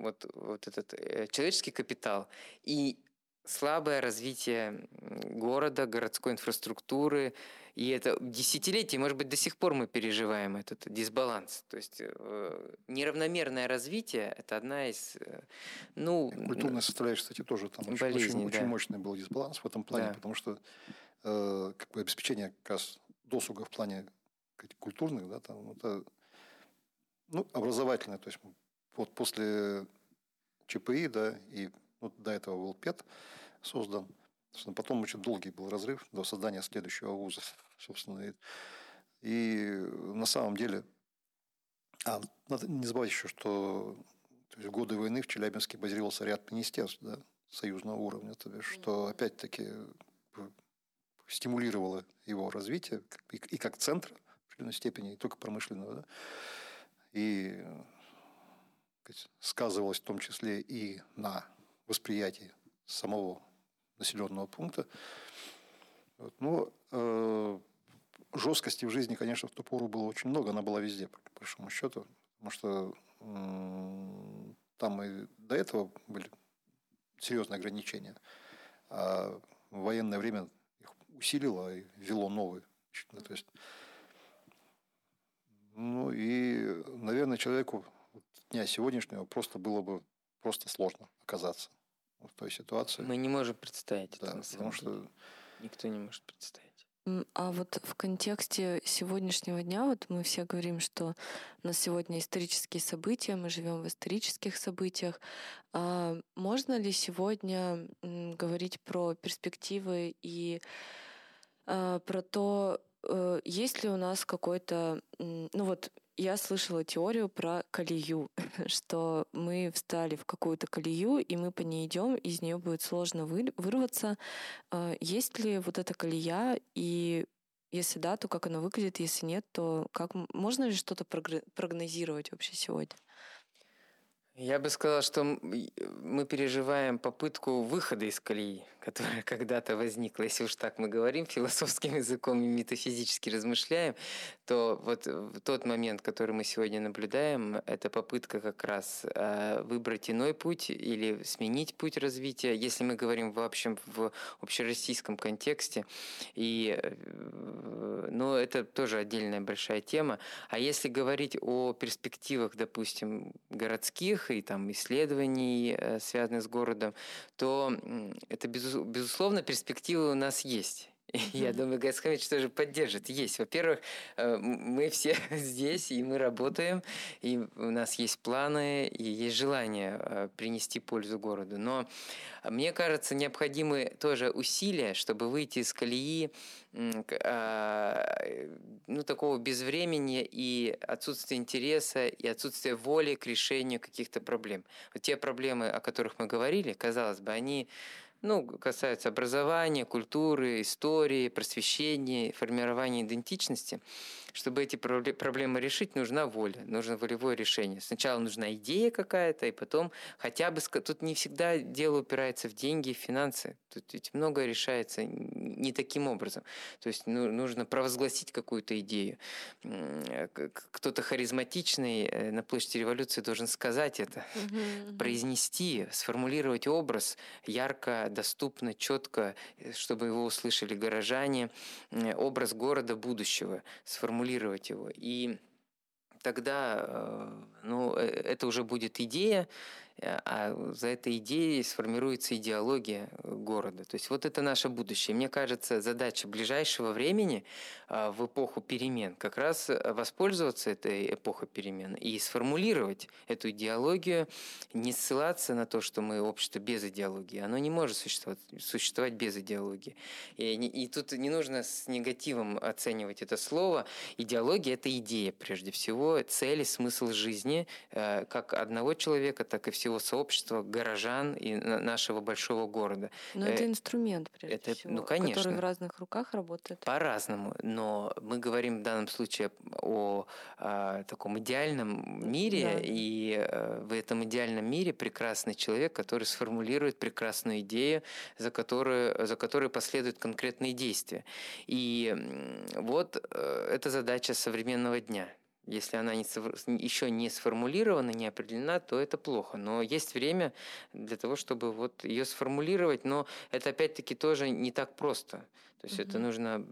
вот, вот этот э, человеческий капитал и слабое развитие города, городской инфраструктуры, и это десятилетие, может быть, до сих пор мы переживаем этот дисбаланс. То есть э, неравномерное развитие – это одна из… Э, ну, Культурная составляющая, кстати, тоже там болезни, очень, да. очень мощный был дисбаланс в этом плане, да. потому что э, как бы обеспечение как раз досуга в плане культурных, да, там, это ну, образовательная, то есть вот после ЧПИ, да, и вот до этого был ПЕТ создан, собственно, потом очень долгий был разрыв до создания следующего вуза, собственно, и, и на самом деле, а, надо не забывать еще, что то есть в годы войны в Челябинске базировался ряд министерств, да, союзного уровня, то бишь, что опять-таки стимулировало его развитие и как центра в определенной степени, не только промышленного, да, и сказывалось в том числе и на восприятии самого населенного пункта. Вот. Но э, жесткости в жизни, конечно, в ту пору было очень много, она была везде, по большому счету, потому что э, там и до этого были серьезные ограничения, а военное время их усилило и ввело новые. То есть, ну и, наверное, человеку дня сегодняшнего просто было бы просто сложно оказаться в той ситуации. Мы не можем представить да, это, потому что никто не может представить. А вот в контексте сегодняшнего дня, вот мы все говорим, что у нас сегодня исторические события, мы живем в исторических событиях. А можно ли сегодня говорить про перспективы и а, про то, э, есть ли у нас какой-то, ну вот я слышала теорию про колею, [LAUGHS] что мы встали в какую-то колею, и мы по ней идем, из нее будет сложно вырваться. А, есть ли вот эта колея, и если да, то как она выглядит, если нет, то как можно ли что-то прогнозировать вообще сегодня? Я бы сказал, что мы переживаем попытку выхода из колеи, которая [LAUGHS] когда-то возникла. Если уж так мы говорим философским [LAUGHS] языком и метафизически размышляем, то вот в тот момент, который мы сегодня наблюдаем, это попытка как раз а, выбрать иной путь или сменить путь развития, если мы говорим в общем в общероссийском контексте. И, э, ну, это тоже отдельная большая тема. А если говорить о перспективах, допустим, городских, ученых и там исследований, э, связанных с городом, то это, безусловно, перспективы у нас есть. Я думаю, Гайсхамич тоже поддержит. Есть. Во-первых, э, мы все [LAUGHS] здесь, и мы работаем, и у нас есть планы, и есть желание э, принести пользу городу. Но мне кажется, необходимы тоже усилия, чтобы выйти из колеи а, ну, такого безвремени и отсутствия интереса, и отсутствия воли к решению каких-то проблем. Вот те проблемы, о которых мы говорили, казалось бы, они ну, касаются образования, культуры, истории, просвещения, формирования идентичности – чтобы эти проблемы решить, нужна воля, нужно волевое решение. Сначала нужна идея какая-то, и потом хотя бы... Тут не всегда дело упирается в деньги, в финансы. Тут ведь многое решается не таким образом. То есть ну, нужно провозгласить какую-то идею. Кто-то харизматичный э, на площади революции должен сказать это, произнести, сформулировать образ ярко, доступно, четко, э, чтобы его услышали горожане, образ города будущего сформулировать сформулировать его. И тогда э, ну, э, это уже будет идея, а за этой идеей сформируется идеология э, города. То есть вот это наше будущее. Мне кажется, задача ближайшего времени а, в эпоху перемен как раз э, воспользоваться этой эпохой перемен и сформулировать эту идеологию, не ссылаться на то, что мы общество без идеологии. Оно не может существовать, существовать без идеологии. И, и тут не нужно с негативом оценивать это слово. Идеология – это идея, прежде всего, цель и смысл жизни как одного человека, так и всего всего сообщества горожан и нашего большого города. Но это э, инструмент, прежде это, всего, ну, конечно, который в разных руках работает. По-разному, но мы говорим в данном случае о, о таком идеальном мире, да. и э, в этом идеальном мире прекрасный человек, который сформулирует прекрасную идею, за которую, за которой последуют конкретные действия. И вот э, это задача современного дня – если она не, еще не сформулирована, не определена, то это плохо. Но есть время для того, чтобы вот ее сформулировать, но это опять-таки тоже не так просто. То есть mm-hmm. это нужно,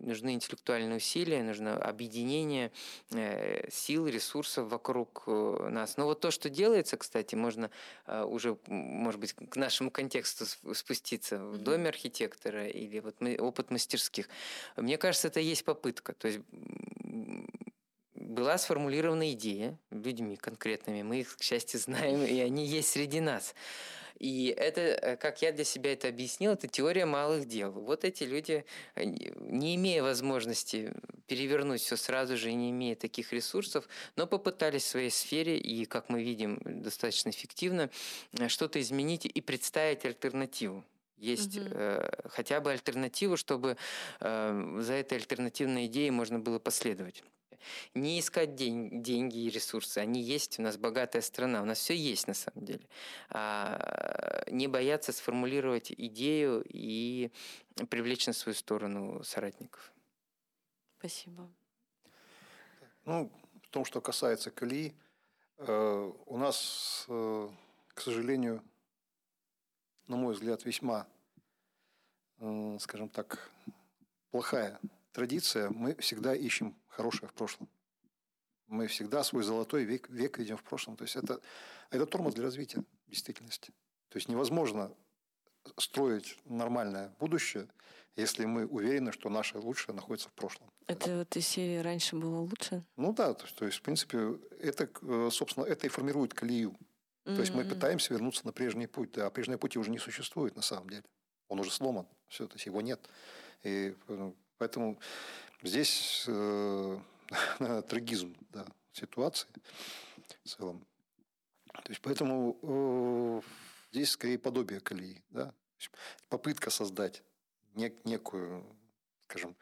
нужны интеллектуальные усилия, нужно объединение э, сил, ресурсов вокруг э, нас. Но вот то, что делается, кстати, можно э, уже, может быть, к нашему контексту спуститься в доме архитектора или вот опыт мастерских. Мне кажется, это есть попытка. То есть была сформулирована идея людьми конкретными, мы их, к счастью, знаем, и они есть среди нас. И это, э, как я для себя это объяснил, это теория малых дел. Вот эти люди, не имея возможности перевернуть все сразу же не имея таких ресурсов, но попытались в своей сфере и, как мы видим, достаточно эффективно э, что-то изменить и представить альтернативу есть угу. э, хотя бы альтернативу, чтобы э, за этой альтернативной идеей можно было последовать. Не искать день, деньги и ресурсы, они есть, у нас богатая страна, у нас все есть на самом деле. А, не бояться сформулировать идею и привлечь на свою сторону соратников. Спасибо. Ну, в том, что касается колеи, э, у нас, э, к сожалению, на мой взгляд, весьма, э, скажем так, плохая традиция. Мы всегда ищем хорошее в прошлом. Мы всегда свой золотой век, век видим в прошлом. То есть это, это тормоз для развития действительности. То есть невозможно строить нормальное будущее, если мы уверены, что наше лучшее находится в прошлом. Это вот из серии раньше было лучше? Ну да, то есть, то есть в принципе, это, э, собственно, это и формирует колею. То есть мы пытаемся вернуться на прежний путь, а прежний путь уже не существует на самом деле. Он уже сломан, все, то есть его нет. И ну, поэтому здесь э, [LAUGHS] трагизм да, ситуации в целом. То есть поэтому э, здесь скорее подобие колеи, да? попытка создать нек, некую, скажем,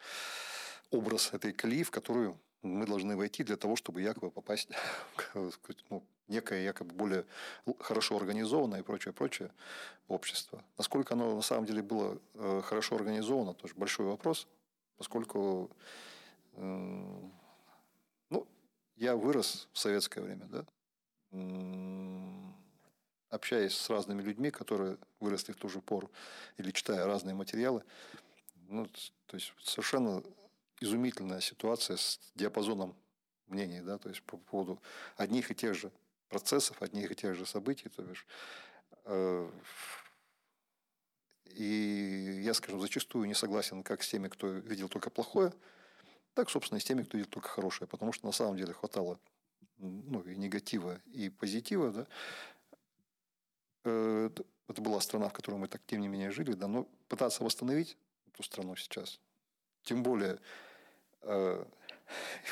образ этой колеи, в которую мы должны войти для того, чтобы якобы попасть [LAUGHS] в ну, некое якобы более хорошо организованное и прочее, прочее общество. Насколько оно на самом деле было э, хорошо организовано, тоже большой вопрос, поскольку э, ну, я вырос в советское время, да, общаясь с разными людьми, которые выросли в ту же пору, или читая разные материалы, ну, то есть совершенно изумительная ситуация с диапазоном мнений, да, то есть по поводу одних и тех же процессов, одних и тех же событий. То бишь, э, и я, скажем, зачастую не согласен как с теми, кто видел только плохое, так, собственно, и с теми, кто видел только хорошее. Потому что на самом деле хватало ну, и негатива, и позитива. Да? Э, это была страна, в которой мы так, тем не менее, жили. Да? Но пытаться восстановить эту страну сейчас, тем более э,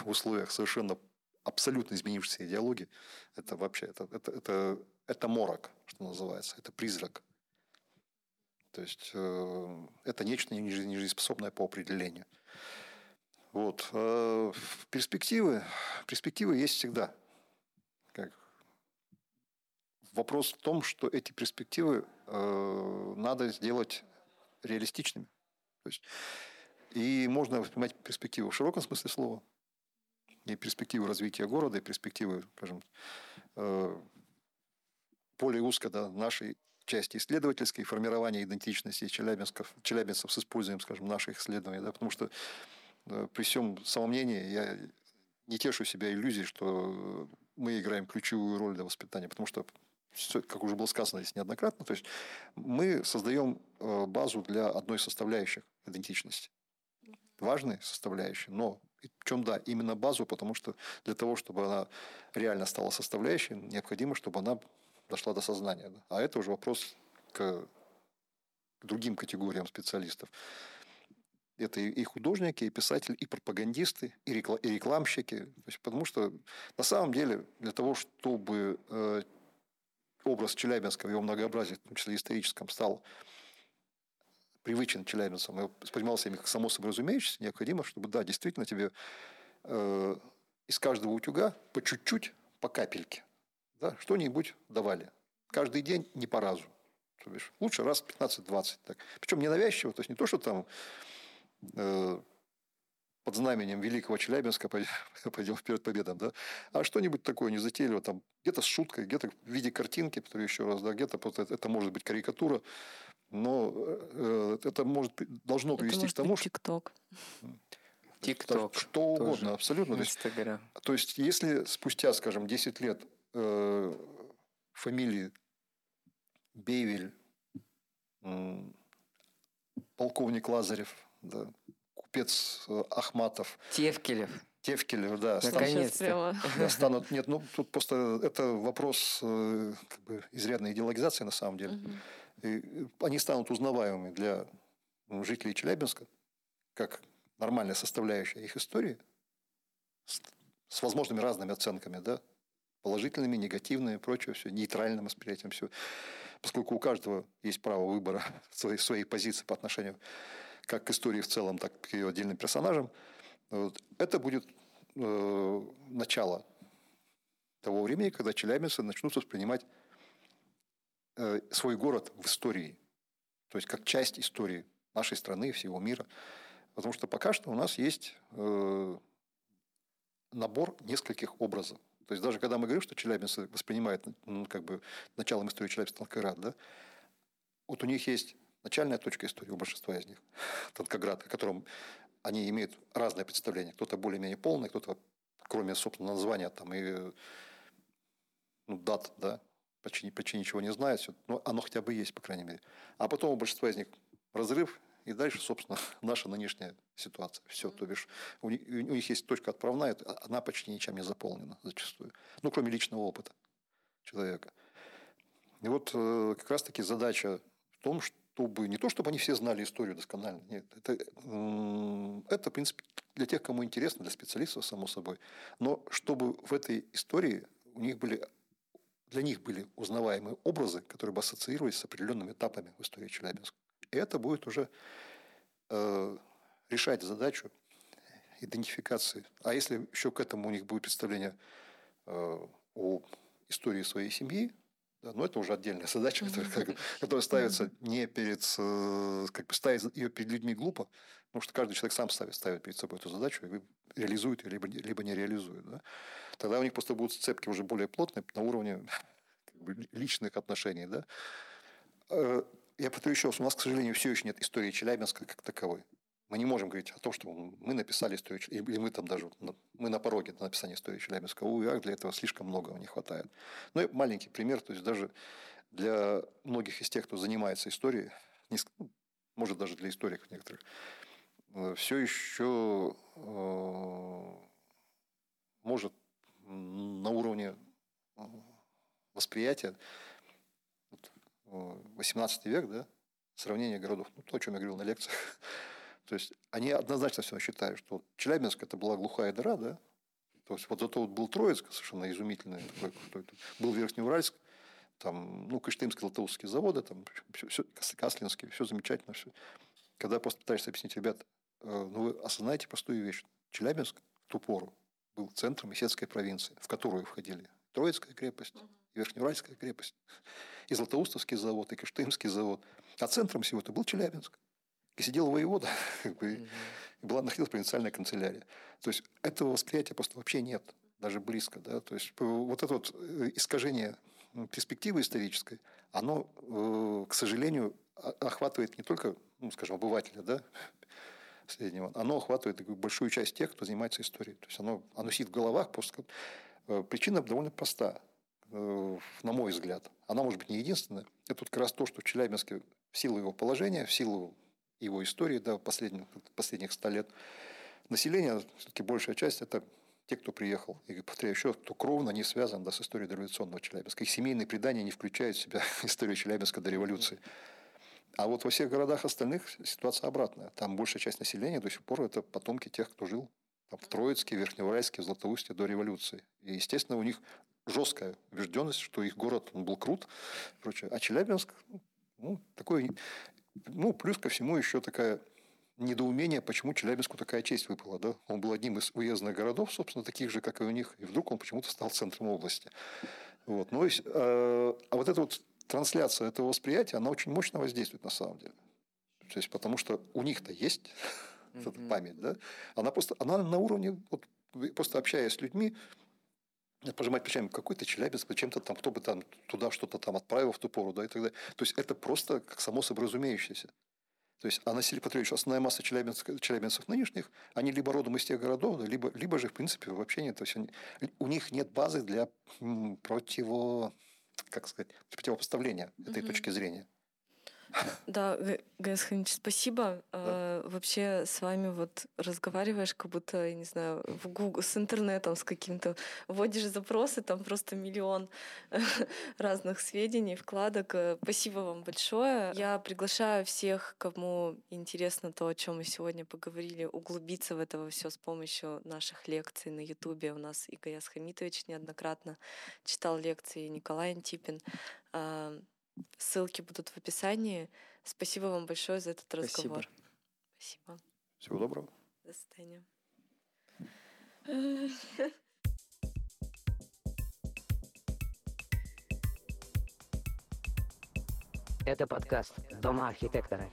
в условиях совершенно абсолютно изменившейся идеологии, это вообще, это, это, это, это морок, что называется, это призрак. То есть, э, это нечто нежизнеспособное по определению. Вот. Э, перспективы, перспективы есть всегда. Как? Вопрос в том, что эти перспективы э, надо сделать реалистичными. То есть, и можно воспринимать перспективу в широком смысле слова – и перспективы развития города, и перспективы, скажем, более узко да, нашей части исследовательской, формирования идентичности челябинцев, челябинцев с использованием, скажем, наших исследований. Да, потому что э, при всем самомнении я не тешу себя иллюзией, что мы играем ключевую роль для воспитания, потому что как уже было сказано здесь неоднократно, то есть мы создаем э, базу для одной составляющих идентичности. Важной составляющей, но причем, да, именно базу, потому что для того, чтобы она реально стала составляющей, необходимо, чтобы она дошла до сознания. Да? А это уже вопрос к другим категориям специалистов. Это и художники, и писатели, и пропагандисты, и рекламщики. То есть, потому что на самом деле для того, чтобы э, образ Челябинска в его многообразии, в том числе историческом, стал привычен челябинцам и воспринимался ими как само собой разумеющееся, необходимо, чтобы, да, действительно тебе э, из каждого утюга по чуть-чуть, по капельке, да, что-нибудь давали. Каждый день не по разу. То бишь, лучше раз 15-20. Так. Причем ненавязчиво, то есть не то, что там э, под знаменем Великого Челябинска [LAUGHS] пойдем вперед победам, да, а что-нибудь такое незатейливое, там, где-то с шуткой, где-то в виде картинки, повторю еще раз, да, где-то это, это может быть карикатура, но э, это может должно привести это к тому, что ТикТок. ТикТок. Что угодно, абсолютно. Инстаграм. То есть, если спустя, скажем, 10 лет э, фамилии Бейвель, э, полковник Лазарев, да, купец э, Ахматов. Тевкелев. Тевкель, да, станут, Наконец-то. да, [LAUGHS] станут... Нет, ну, тут просто это вопрос э, как бы изрядной идеологизации на самом деле. Мгм. И они станут узнаваемыми для жителей Челябинска как нормальная составляющая их истории с, с возможными разными оценками, да, положительными, негативными, прочее, все, нейтральным восприятием, все. Поскольку у каждого есть право выбора [LAUGHS] своей, своей позиции по отношению как к истории в целом, так и к ее отдельным персонажам, вот, это будет э, начало того времени, когда челябинцы начнут воспринимать э, свой город в истории, то есть как часть истории нашей страны, всего мира. Потому что пока что у нас есть э, набор нескольких образов. То есть даже когда мы говорим, что челябинцы воспринимают ну, как бы началом истории Челябинска Танкоград, да, вот у них есть начальная точка истории у большинства из них, [LAUGHS] Танкоград, о котором они имеют разное представление. Кто-то более-менее полный, кто-то, кроме, собственно, названия там и ну, дат, да, почти, почти ничего не знает. Всё. Но оно хотя бы есть, по крайней мере. А потом у большинства из них разрыв, и дальше, собственно, [LAUGHS] наша нынешняя ситуация. Все, то бишь, у них, у них есть точка отправная, это- она почти ничем не заполнена зачастую. Ну, кроме личного опыта человека. И вот э, как раз-таки задача в том, чтобы не то, чтобы они все знали историю досконально, нет, это, это, в принципе, для тех, кому интересно, для специалистов, само собой, но чтобы в этой истории у них были, для них были узнаваемые образы, которые бы ассоциировались с определенными этапами в истории Челябинска. И это будет уже э, решать задачу идентификации. А если еще к этому у них будет представление э, о истории своей семьи, да, но это уже отдельная задача, которая, как которая ставится не перед, э, как бы ставить ее перед людьми глупо, потому что каждый человек сам ставит, ставит перед собой эту задачу и реализует ее, либо, либо не реализует. Да. Тогда у них просто будут сцепки уже более плотные на уровне [LAUGHS] как бы, личных отношений. Да. Э, Я повторю еще раз, у нас, к сожалению, все еще нет истории Челябинска как таковой. Мы не можем говорить о том, что мы написали историю, Чел- или мы там даже, ну, мы на пороге написания истории Челябинска. Увы, ах, для этого слишком многого не хватает. Ну и маленький пример, то есть даже для многих из тех, кто занимается историей, ну, может даже для историков некоторых, все еще э, может на уровне э, восприятия э, 18 век, да, сравнение городов, ну, то, о чем я говорил на лекциях, [LAUGHS] то есть они однозначно все считают, что Челябинск это была глухая дыра, да, то есть вот зато вот был Троицк совершенно изумительный, такой крутой. был Верхнеуральск, там, ну, Кыштымский, Латаусские заводы, там, все, Каслинский, все замечательно, все. Когда просто пытаешься объяснить, ребят, э, ну, вы осознаете простую вещь. Челябинск в ту пору был центром Исетской провинции, в которую входили Троицкая крепость, и Верхнеуральская крепость, и Златоустовский завод, и Кыштымский завод. А центром всего это был Челябинск. И сидел воевода, [LAUGHS] как бы, и была находилась провинциальная канцелярия. То есть этого восприятия просто вообще нет, даже близко. Да? То есть вот это вот э, искажение перспективы исторической, оно, э, к сожалению, охватывает не только, ну, скажем, обывателя, да, [LAUGHS] среднего, оно охватывает большую часть тех, кто занимается историей. То есть оно, оно сидит в головах просто. Э, Причина довольно проста, на мой взгляд. Она может быть не единственная. Это вот как раз то, что в Челябинске в силу его положения, в силу его истории да, последних, последних ста лет, население, все-таки большая часть, это те, кто приехал. И, повторяю еще, кто кровно не связан да, с историей дореволюционного Челябинска. Их семейные предания не включают в себя [LAUGHS] историю Челябинска до революции. А вот во всех городах остальных ситуация обратная. Там большая часть населения до сих пор это потомки тех, кто жил там, в Троицке, Верхнеуральске, Златоусте до революции. И, естественно, у них жесткая убежденность, что их город он был крут. прочее. А Челябинск, ну, такой, ну, плюс ко всему еще такая недоумение, почему Челябинску такая честь выпала. Да? Он был одним из уездных городов, собственно, таких же, как и у них, и вдруг он почему-то стал центром области. Вот. Ну, и с- э, а вот эта вот трансляция этого восприятия, она очень мощно воздействует на самом деле. То есть, потому что у них-то есть [LAUGHS] Мгм. память, да? Она просто, она на уровне, вот, просто общаясь с людьми, пожимать плечами, какой-то Челябинск, зачем-то там, кто бы там туда что-то там отправил в ту пору, да, и так далее. То есть, это просто как само собой разумеющееся. То есть, а Насилий Патриевич, основная масса челябинцев, челябинцев нынешних, они либо родом из тех городов, либо, либо же, в принципе, вообще нет. То есть, они- у них нет базы для противо, как сказать, противопоставления этой Мгм. точки зрения. Да, Гайс Ханич, спасибо. Да. вообще с вами вот разговариваешь, как будто, я не знаю, в Google, с интернетом, с каким-то. Вводишь запросы, там просто миллион [LAUGHS] разных сведений, вкладок. Э, спасибо вам большое. Я приглашаю всех, кому интересно то, о чем мы сегодня поговорили, углубиться в это все с помощью наших лекций на Ютубе. У нас и Гаяс Хамитович неоднократно читал лекции, и Николай Антипин. Ссылки будут в описании. Спасибо вам большое за этот разговор. Спасибо. Всего доброго. До свидания. Это подкаст «Дома архитектора».